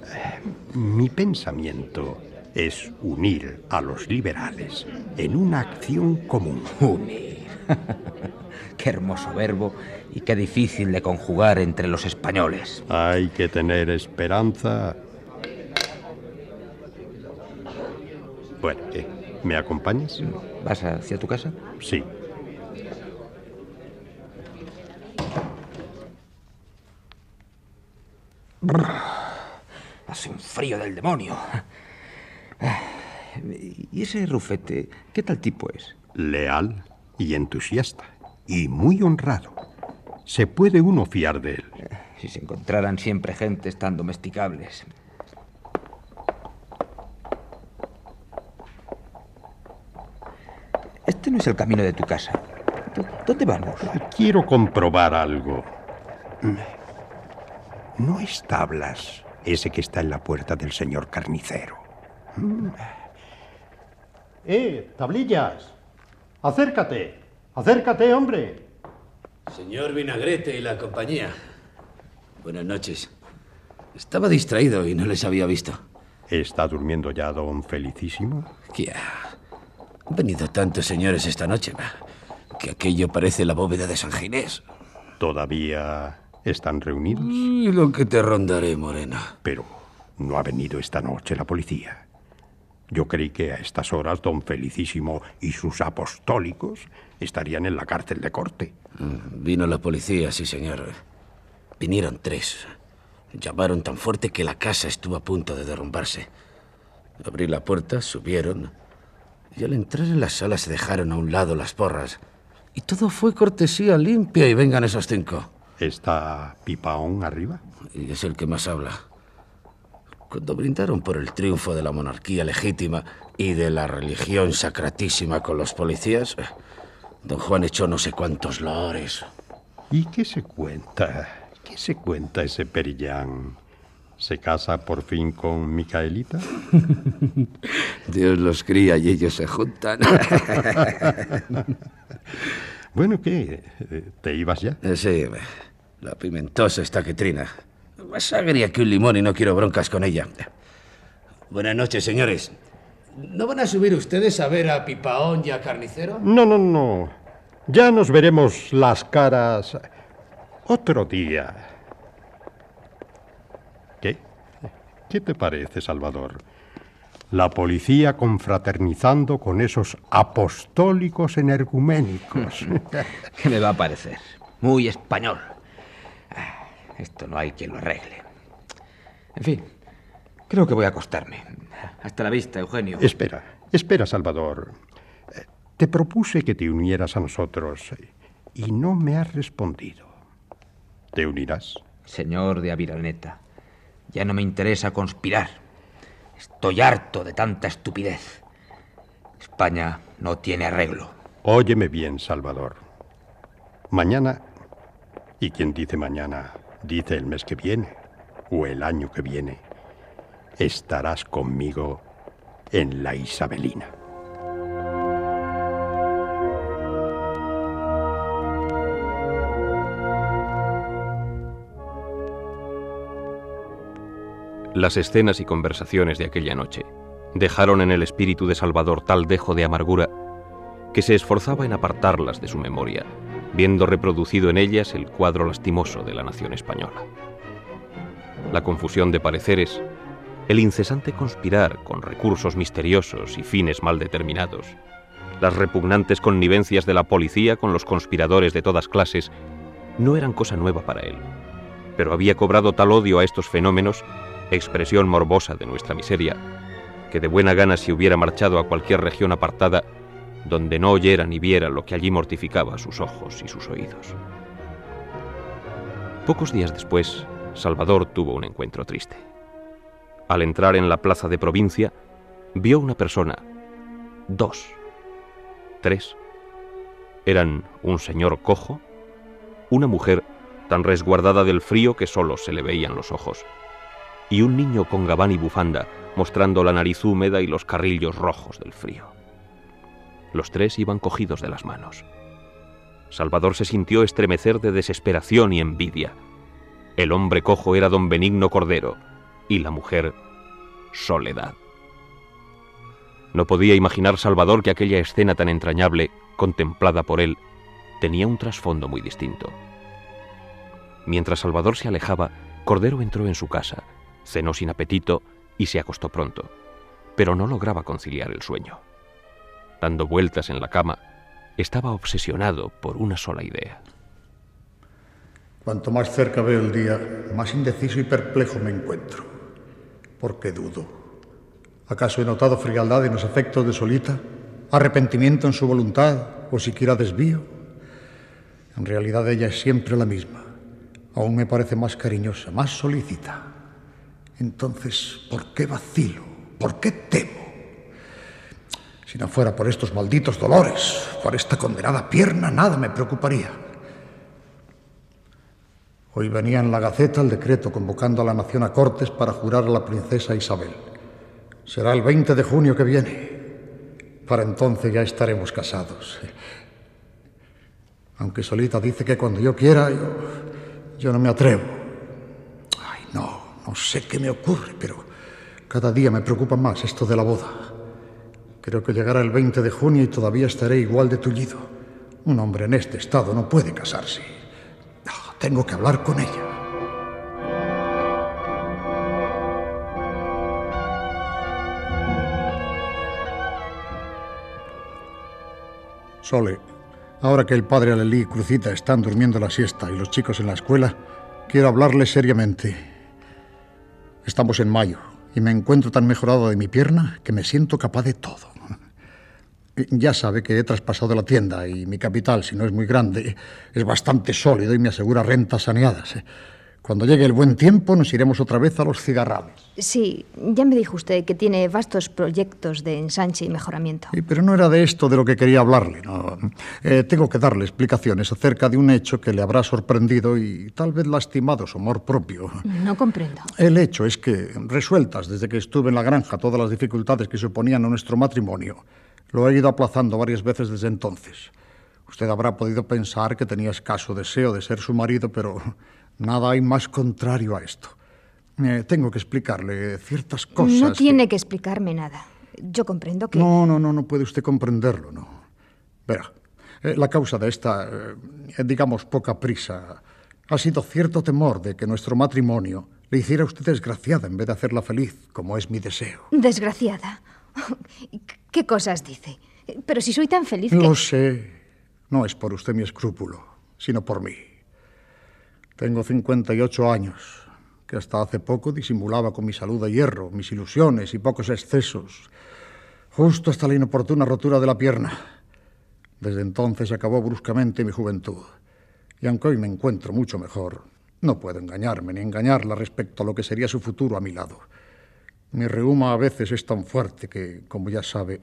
[SPEAKER 15] Mi pensamiento es unir a los liberales en una acción común.
[SPEAKER 5] Unir. qué hermoso verbo y qué difícil de conjugar entre los españoles.
[SPEAKER 15] Hay que tener esperanza. Bueno, ¿qué? ¿me acompañas?
[SPEAKER 5] ¿Vas hacia tu casa?
[SPEAKER 15] Sí.
[SPEAKER 5] Hace un frío del demonio. ¿Y ese Rufete, qué tal tipo es?
[SPEAKER 15] Leal y entusiasta. Y muy honrado. Se puede uno fiar de él.
[SPEAKER 5] Si se encontraran siempre gentes tan domesticables. Este no es el camino de tu casa. ¿Dónde vamos?
[SPEAKER 15] Quiero comprobar algo. No es tablas ese que está en la puerta del señor carnicero.
[SPEAKER 4] ¡Eh, tablillas! ¡Acércate! ¡Acércate, hombre!
[SPEAKER 12] Señor Vinagrete y la compañía. Buenas noches. Estaba distraído y no les había visto.
[SPEAKER 15] ¿Está durmiendo ya don Felicísimo?
[SPEAKER 12] ¿Qué? Han venido tantos señores esta noche que aquello parece la bóveda de San Ginés.
[SPEAKER 15] ¿Todavía están reunidos?
[SPEAKER 12] Y lo que te rondaré, Morena.
[SPEAKER 15] Pero no ha venido esta noche la policía. Yo creí que a estas horas don Felicísimo y sus apostólicos estarían en la cárcel de corte.
[SPEAKER 12] Vino la policía, sí, señor. Vinieron tres. Llamaron tan fuerte que la casa estuvo a punto de derrumbarse. Abrí la puerta, subieron. Y al entrar en la sala se dejaron a un lado las porras. Y todo fue cortesía limpia y vengan esos cinco.
[SPEAKER 15] ¿Está Pipaón arriba?
[SPEAKER 12] Y es el que más habla. Cuando brindaron por el triunfo de la monarquía legítima y de la religión sacratísima con los policías, don Juan echó no sé cuántos loores.
[SPEAKER 15] ¿Y qué se cuenta? ¿Qué se cuenta ese Perillán? ¿Se casa por fin con Micaelita?
[SPEAKER 12] Dios los cría y ellos se juntan.
[SPEAKER 15] bueno, ¿qué? ¿Te ibas ya?
[SPEAKER 12] Sí, la pimentosa está que trina. Más agria que un limón y no quiero broncas con ella. Buenas noches, señores. ¿No van a subir ustedes a ver a Pipaón y a Carnicero?
[SPEAKER 15] No, no, no. Ya nos veremos las caras otro día. ¿Qué? ¿Qué te parece, Salvador? La policía confraternizando con esos apostólicos energuménicos.
[SPEAKER 5] ¿Qué me va a parecer? Muy español. Esto no hay quien lo arregle. En fin, creo que voy a acostarme. Hasta la vista, Eugenio.
[SPEAKER 15] Espera, espera, Salvador. Te propuse que te unieras a nosotros y no me has respondido. ¿Te unirás?
[SPEAKER 5] Señor de Aviraneta, ya no me interesa conspirar. Estoy harto de tanta estupidez. España no tiene arreglo.
[SPEAKER 15] Óyeme bien, Salvador. Mañana, y quien dice mañana, dice el mes que viene, o el año que viene, estarás conmigo en la Isabelina.
[SPEAKER 3] Las escenas y conversaciones de aquella noche dejaron en el espíritu de Salvador tal dejo de amargura que se esforzaba en apartarlas de su memoria, viendo reproducido en ellas el cuadro lastimoso de la nación española. La confusión de pareceres, el incesante conspirar con recursos misteriosos y fines mal determinados, las repugnantes connivencias de la policía con los conspiradores de todas clases, no eran cosa nueva para él, pero había cobrado tal odio a estos fenómenos expresión morbosa de nuestra miseria, que de buena gana se hubiera marchado a cualquier región apartada donde no oyera ni viera lo que allí mortificaba sus ojos y sus oídos. Pocos días después, Salvador tuvo un encuentro triste. Al entrar en la plaza de provincia, vio una persona, dos, tres. Eran un señor cojo, una mujer tan resguardada del frío que solo se le veían los ojos, y un niño con gabán y bufanda, mostrando la nariz húmeda y los carrillos rojos del frío. Los tres iban cogidos de las manos. Salvador se sintió estremecer de desesperación y envidia. El hombre cojo era don Benigno Cordero y la mujer Soledad. No podía imaginar Salvador que aquella escena tan entrañable, contemplada por él, tenía un trasfondo muy distinto. Mientras Salvador se alejaba, Cordero entró en su casa cenó sin apetito y se acostó pronto, pero no lograba conciliar el sueño. Dando vueltas en la cama, estaba obsesionado por una sola idea.
[SPEAKER 4] Cuanto más cerca veo el día, más indeciso y perplejo me encuentro. ¿Por qué dudo? ¿Acaso he notado frialdad en los afectos de Solita? ¿Arrepentimiento en su voluntad? ¿O siquiera desvío? En realidad ella es siempre la misma. Aún me parece más cariñosa, más solícita. Entonces, ¿por qué vacilo? ¿Por qué temo? Si no fuera por estos malditos dolores, por esta condenada pierna, nada me preocuparía. Hoy venía en la Gaceta el decreto convocando a la nación a Cortes para jurar a la princesa Isabel. Será el 20 de junio que viene. Para entonces ya estaremos casados. Aunque Solita dice que cuando yo quiera, yo, yo no me atrevo. No sé qué me ocurre, pero cada día me preocupa más esto de la boda. Creo que llegará el 20 de junio y todavía estaré igual de tullido. Un hombre en este estado no puede casarse. tengo que hablar con ella. Sole, ahora que el padre Alelí y Crucita están durmiendo la siesta y los chicos en la escuela, quiero hablarles seriamente. Estamos en mayo y me encuentro tan mejorado de mi pierna que me siento capaz de todo. Ya sabe que he traspasado la tienda y mi capital, si no es muy grande, es bastante sólido y me asegura rentas saneadas. Cuando llegue el buen tiempo nos iremos otra vez a los cigarrales.
[SPEAKER 18] Sí, ya me dijo usted que tiene vastos proyectos de ensanche y mejoramiento.
[SPEAKER 4] Sí, pero no era de esto de lo que quería hablarle. No. Eh, tengo que darle explicaciones acerca de un hecho que le habrá sorprendido y tal vez lastimado su amor propio.
[SPEAKER 18] No comprendo.
[SPEAKER 4] El hecho es que, resueltas desde que estuve en la granja todas las dificultades que suponían a nuestro matrimonio, lo he ido aplazando varias veces desde entonces. Usted habrá podido pensar que tenía escaso deseo de ser su marido, pero Nada hay más contrario a esto. Eh, tengo que explicarle ciertas cosas.
[SPEAKER 18] No tiene que... explicarme nada. Yo comprendo que...
[SPEAKER 4] No, no, no, no puede usted comprenderlo, no. Verá, eh, la causa de esta, eh, digamos, poca prisa ha sido cierto temor de que nuestro matrimonio le hiciera a usted desgraciada en vez de hacerla feliz, como es mi deseo.
[SPEAKER 18] ¿Desgraciada? ¿Qué cosas dice? Pero si soy tan feliz
[SPEAKER 4] Lo sé. No es por usted mi escrúpulo, sino por mí. Tengo 58 años, que hasta hace poco disimulaba con mi salud de hierro, mis ilusiones y pocos excesos, justo hasta la inoportuna rotura de la pierna. Desde entonces acabó bruscamente mi juventud, y aunque hoy me encuentro mucho mejor, No puedo engañarme ni engañarla respecto a lo que sería su futuro a mi lado. Mi reuma a veces es tan fuerte que, como ya sabe,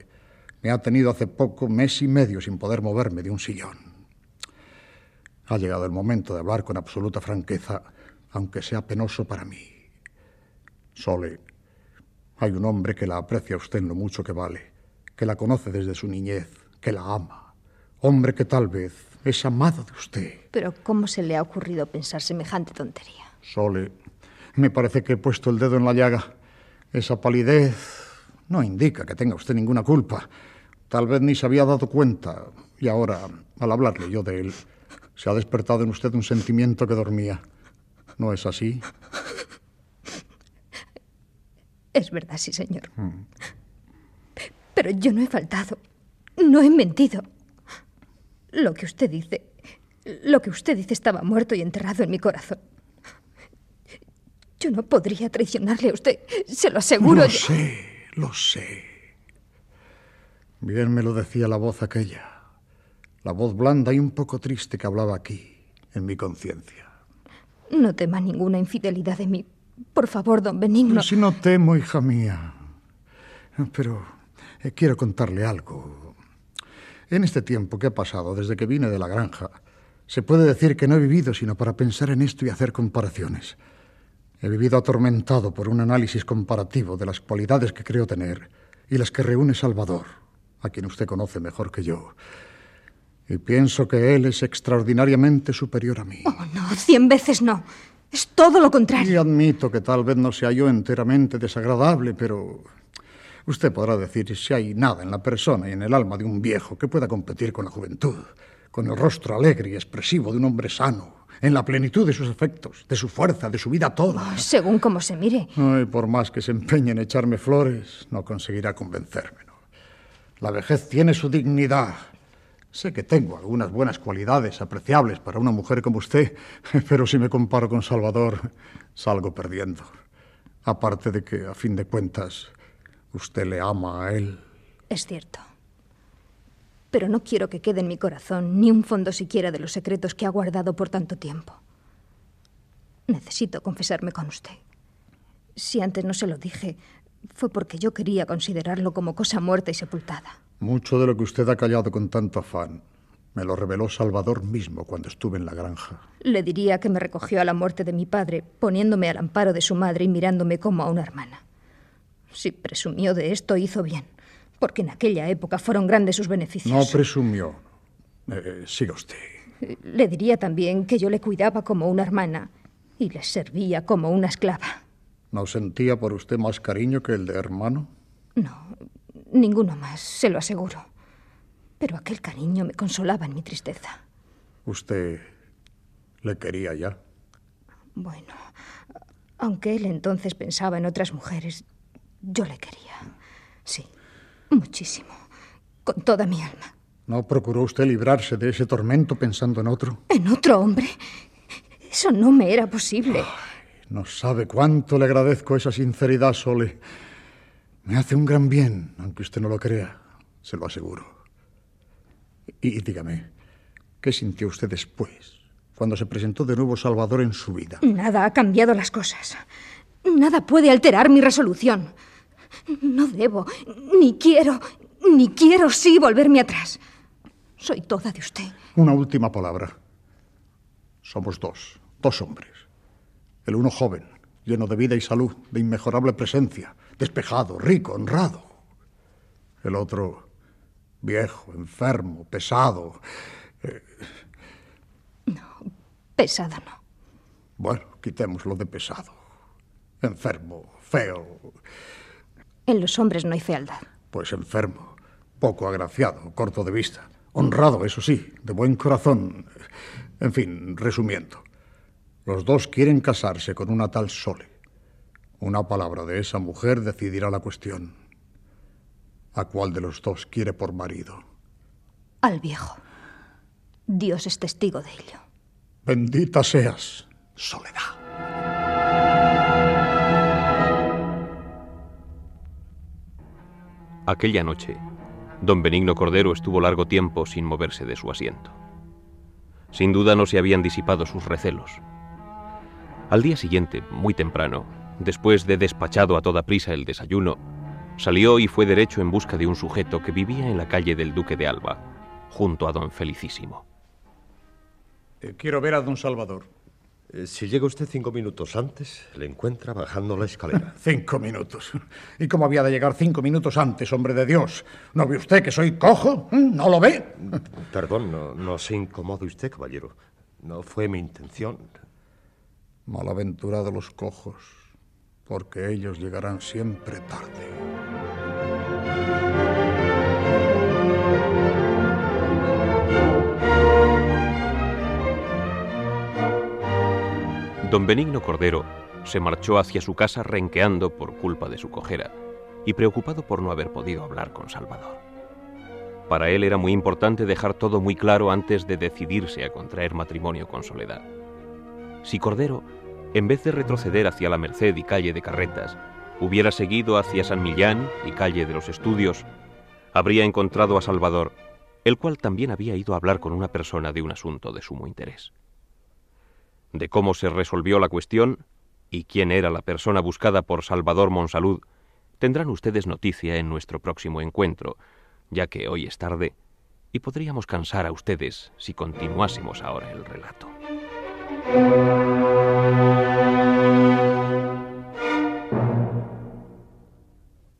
[SPEAKER 4] me ha tenido hace poco mes y medio sin poder moverme de un sillón. Ha llegado el momento de hablar con absoluta franqueza, aunque sea penoso para mí. Sole, hay un hombre que la aprecia a usted en lo mucho que vale, que la conoce desde su niñez, que la ama. Hombre que tal vez es amado de usted.
[SPEAKER 18] Pero ¿cómo se le ha ocurrido pensar semejante tontería?
[SPEAKER 4] Sole, me parece que he puesto el dedo en la llaga. Esa palidez no indica que tenga usted ninguna culpa. Tal vez ni se había dado cuenta. Y ahora, al hablarle yo de él, se ha despertado en usted un sentimiento que dormía. ¿No es así?
[SPEAKER 18] Es verdad, sí, señor. Pero yo no he faltado. No he mentido. Lo que usted dice. Lo que usted dice estaba muerto y enterrado en mi corazón. Yo no podría traicionarle a usted. Se lo aseguro.
[SPEAKER 4] Lo
[SPEAKER 18] yo-
[SPEAKER 4] sé, lo sé. Bien me lo decía la voz aquella. La voz blanda y un poco triste que hablaba aquí, en mi conciencia.
[SPEAKER 18] No tema ninguna infidelidad de mí. Por favor, don Benigno.
[SPEAKER 4] Pero si no temo, hija mía. Pero eh, quiero contarle algo. En este tiempo que ha pasado desde que vine de la granja, se puede decir que no he vivido sino para pensar en esto y hacer comparaciones. He vivido atormentado por un análisis comparativo de las cualidades que creo tener y las que reúne Salvador, a quien usted conoce mejor que yo. Y pienso que él es extraordinariamente superior a mí.
[SPEAKER 18] Oh, no, cien veces no. Es todo lo contrario.
[SPEAKER 4] Y admito que tal vez no sea yo enteramente desagradable, pero usted podrá decir si hay nada en la persona y en el alma de un viejo que pueda competir con la juventud, con el rostro alegre y expresivo de un hombre sano, en la plenitud de sus efectos, de su fuerza, de su vida toda.
[SPEAKER 18] Según como se mire.
[SPEAKER 4] Ay, por más que se empeñe en echarme flores, no conseguirá convencerme. La vejez tiene su dignidad. Sé que tengo algunas buenas cualidades apreciables para una mujer como usted, pero si me comparo con Salvador, salgo perdiendo. Aparte de que, a fin de cuentas, usted le ama a él.
[SPEAKER 18] Es cierto. Pero no quiero que quede en mi corazón ni un fondo siquiera de los secretos que ha guardado por tanto tiempo. Necesito confesarme con usted. Si antes no se lo dije, fue porque yo quería considerarlo como cosa muerta y sepultada.
[SPEAKER 4] Mucho de lo que usted ha callado con tanto afán me lo reveló Salvador mismo cuando estuve en la granja.
[SPEAKER 18] Le diría que me recogió a la muerte de mi padre, poniéndome al amparo de su madre y mirándome como a una hermana. Si presumió de esto, hizo bien, porque en aquella época fueron grandes sus beneficios.
[SPEAKER 4] No presumió. Eh, siga usted.
[SPEAKER 18] Le diría también que yo le cuidaba como una hermana y le servía como una esclava.
[SPEAKER 4] ¿No sentía por usted más cariño que el de hermano?
[SPEAKER 18] No, ninguno más, se lo aseguro. Pero aquel cariño me consolaba en mi tristeza.
[SPEAKER 4] ¿Usted le quería ya?
[SPEAKER 18] Bueno, aunque él entonces pensaba en otras mujeres, yo le quería. Sí, muchísimo. Con toda mi alma.
[SPEAKER 4] ¿No procuró usted librarse de ese tormento pensando en otro?
[SPEAKER 18] ¿En otro hombre? Eso no me era posible.
[SPEAKER 4] No sabe cuánto le agradezco esa sinceridad, Sole. Me hace un gran bien, aunque usted no lo crea, se lo aseguro. Y, y dígame, ¿qué sintió usted después, cuando se presentó de nuevo Salvador en su vida?
[SPEAKER 18] Nada ha cambiado las cosas. Nada puede alterar mi resolución. No debo, ni quiero, ni quiero sí volverme atrás. Soy toda de usted.
[SPEAKER 4] Una última palabra. Somos dos, dos hombres. El uno joven, lleno de vida y salud, de inmejorable presencia, despejado, rico, honrado. El otro, viejo, enfermo, pesado. Eh,
[SPEAKER 18] Pesada no.
[SPEAKER 4] bueno, quitémoslo de pesado. Enfermo, feo,
[SPEAKER 18] En los hombres no hay fealdad.
[SPEAKER 4] pues enfermo, poco agraciado, corto de vista, honrado, eso sí, de buen corazón. En fin, resumiendo, los dos quieren casarse con una tal Sole. Una palabra de esa mujer decidirá la cuestión. ¿A cuál de los dos quiere por marido?
[SPEAKER 18] Al viejo. Dios es testigo de ello.
[SPEAKER 4] Bendita seas, Soledad.
[SPEAKER 3] Aquella noche, don Benigno Cordero estuvo largo tiempo sin moverse de su asiento. Sin duda no se habían disipado sus recelos. Al día siguiente, muy temprano, después de despachado a toda prisa el desayuno, salió y fue derecho en busca de un sujeto que vivía en la calle del Duque de Alba, junto a don Felicísimo.
[SPEAKER 4] Eh, quiero ver a don Salvador.
[SPEAKER 19] Eh, si llega usted cinco minutos antes, le encuentra bajando la escalera.
[SPEAKER 4] cinco minutos. ¿Y cómo había de llegar cinco minutos antes, hombre de Dios? ¿No ve usted que soy cojo? ¿Mm? ¿No lo ve?
[SPEAKER 19] Perdón, no, no se incomode usted, caballero. No fue mi intención.
[SPEAKER 4] Malaventurados los cojos, porque ellos llegarán siempre tarde.
[SPEAKER 3] Don Benigno Cordero se marchó hacia su casa renqueando por culpa de su cojera y preocupado por no haber podido hablar con Salvador. Para él era muy importante dejar todo muy claro antes de decidirse a contraer matrimonio con Soledad. Si Cordero, en vez de retroceder hacia la Merced y calle de Carretas, hubiera seguido hacia San Millán y calle de los Estudios, habría encontrado a Salvador, el cual también había ido a hablar con una persona de un asunto de sumo interés. De cómo se resolvió la cuestión y quién era la persona buscada por Salvador Monsalud, tendrán ustedes noticia en nuestro próximo encuentro, ya que hoy es tarde y podríamos cansar a ustedes si continuásemos ahora el relato.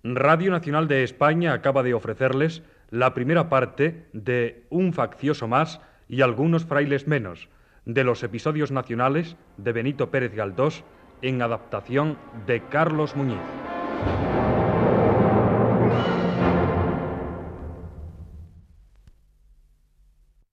[SPEAKER 1] Radio Nacional de España acaba de ofrecerles la primera parte de Un faccioso más y algunos frailes menos, de los episodios nacionales de Benito Pérez Galdós en adaptación de Carlos Muñiz.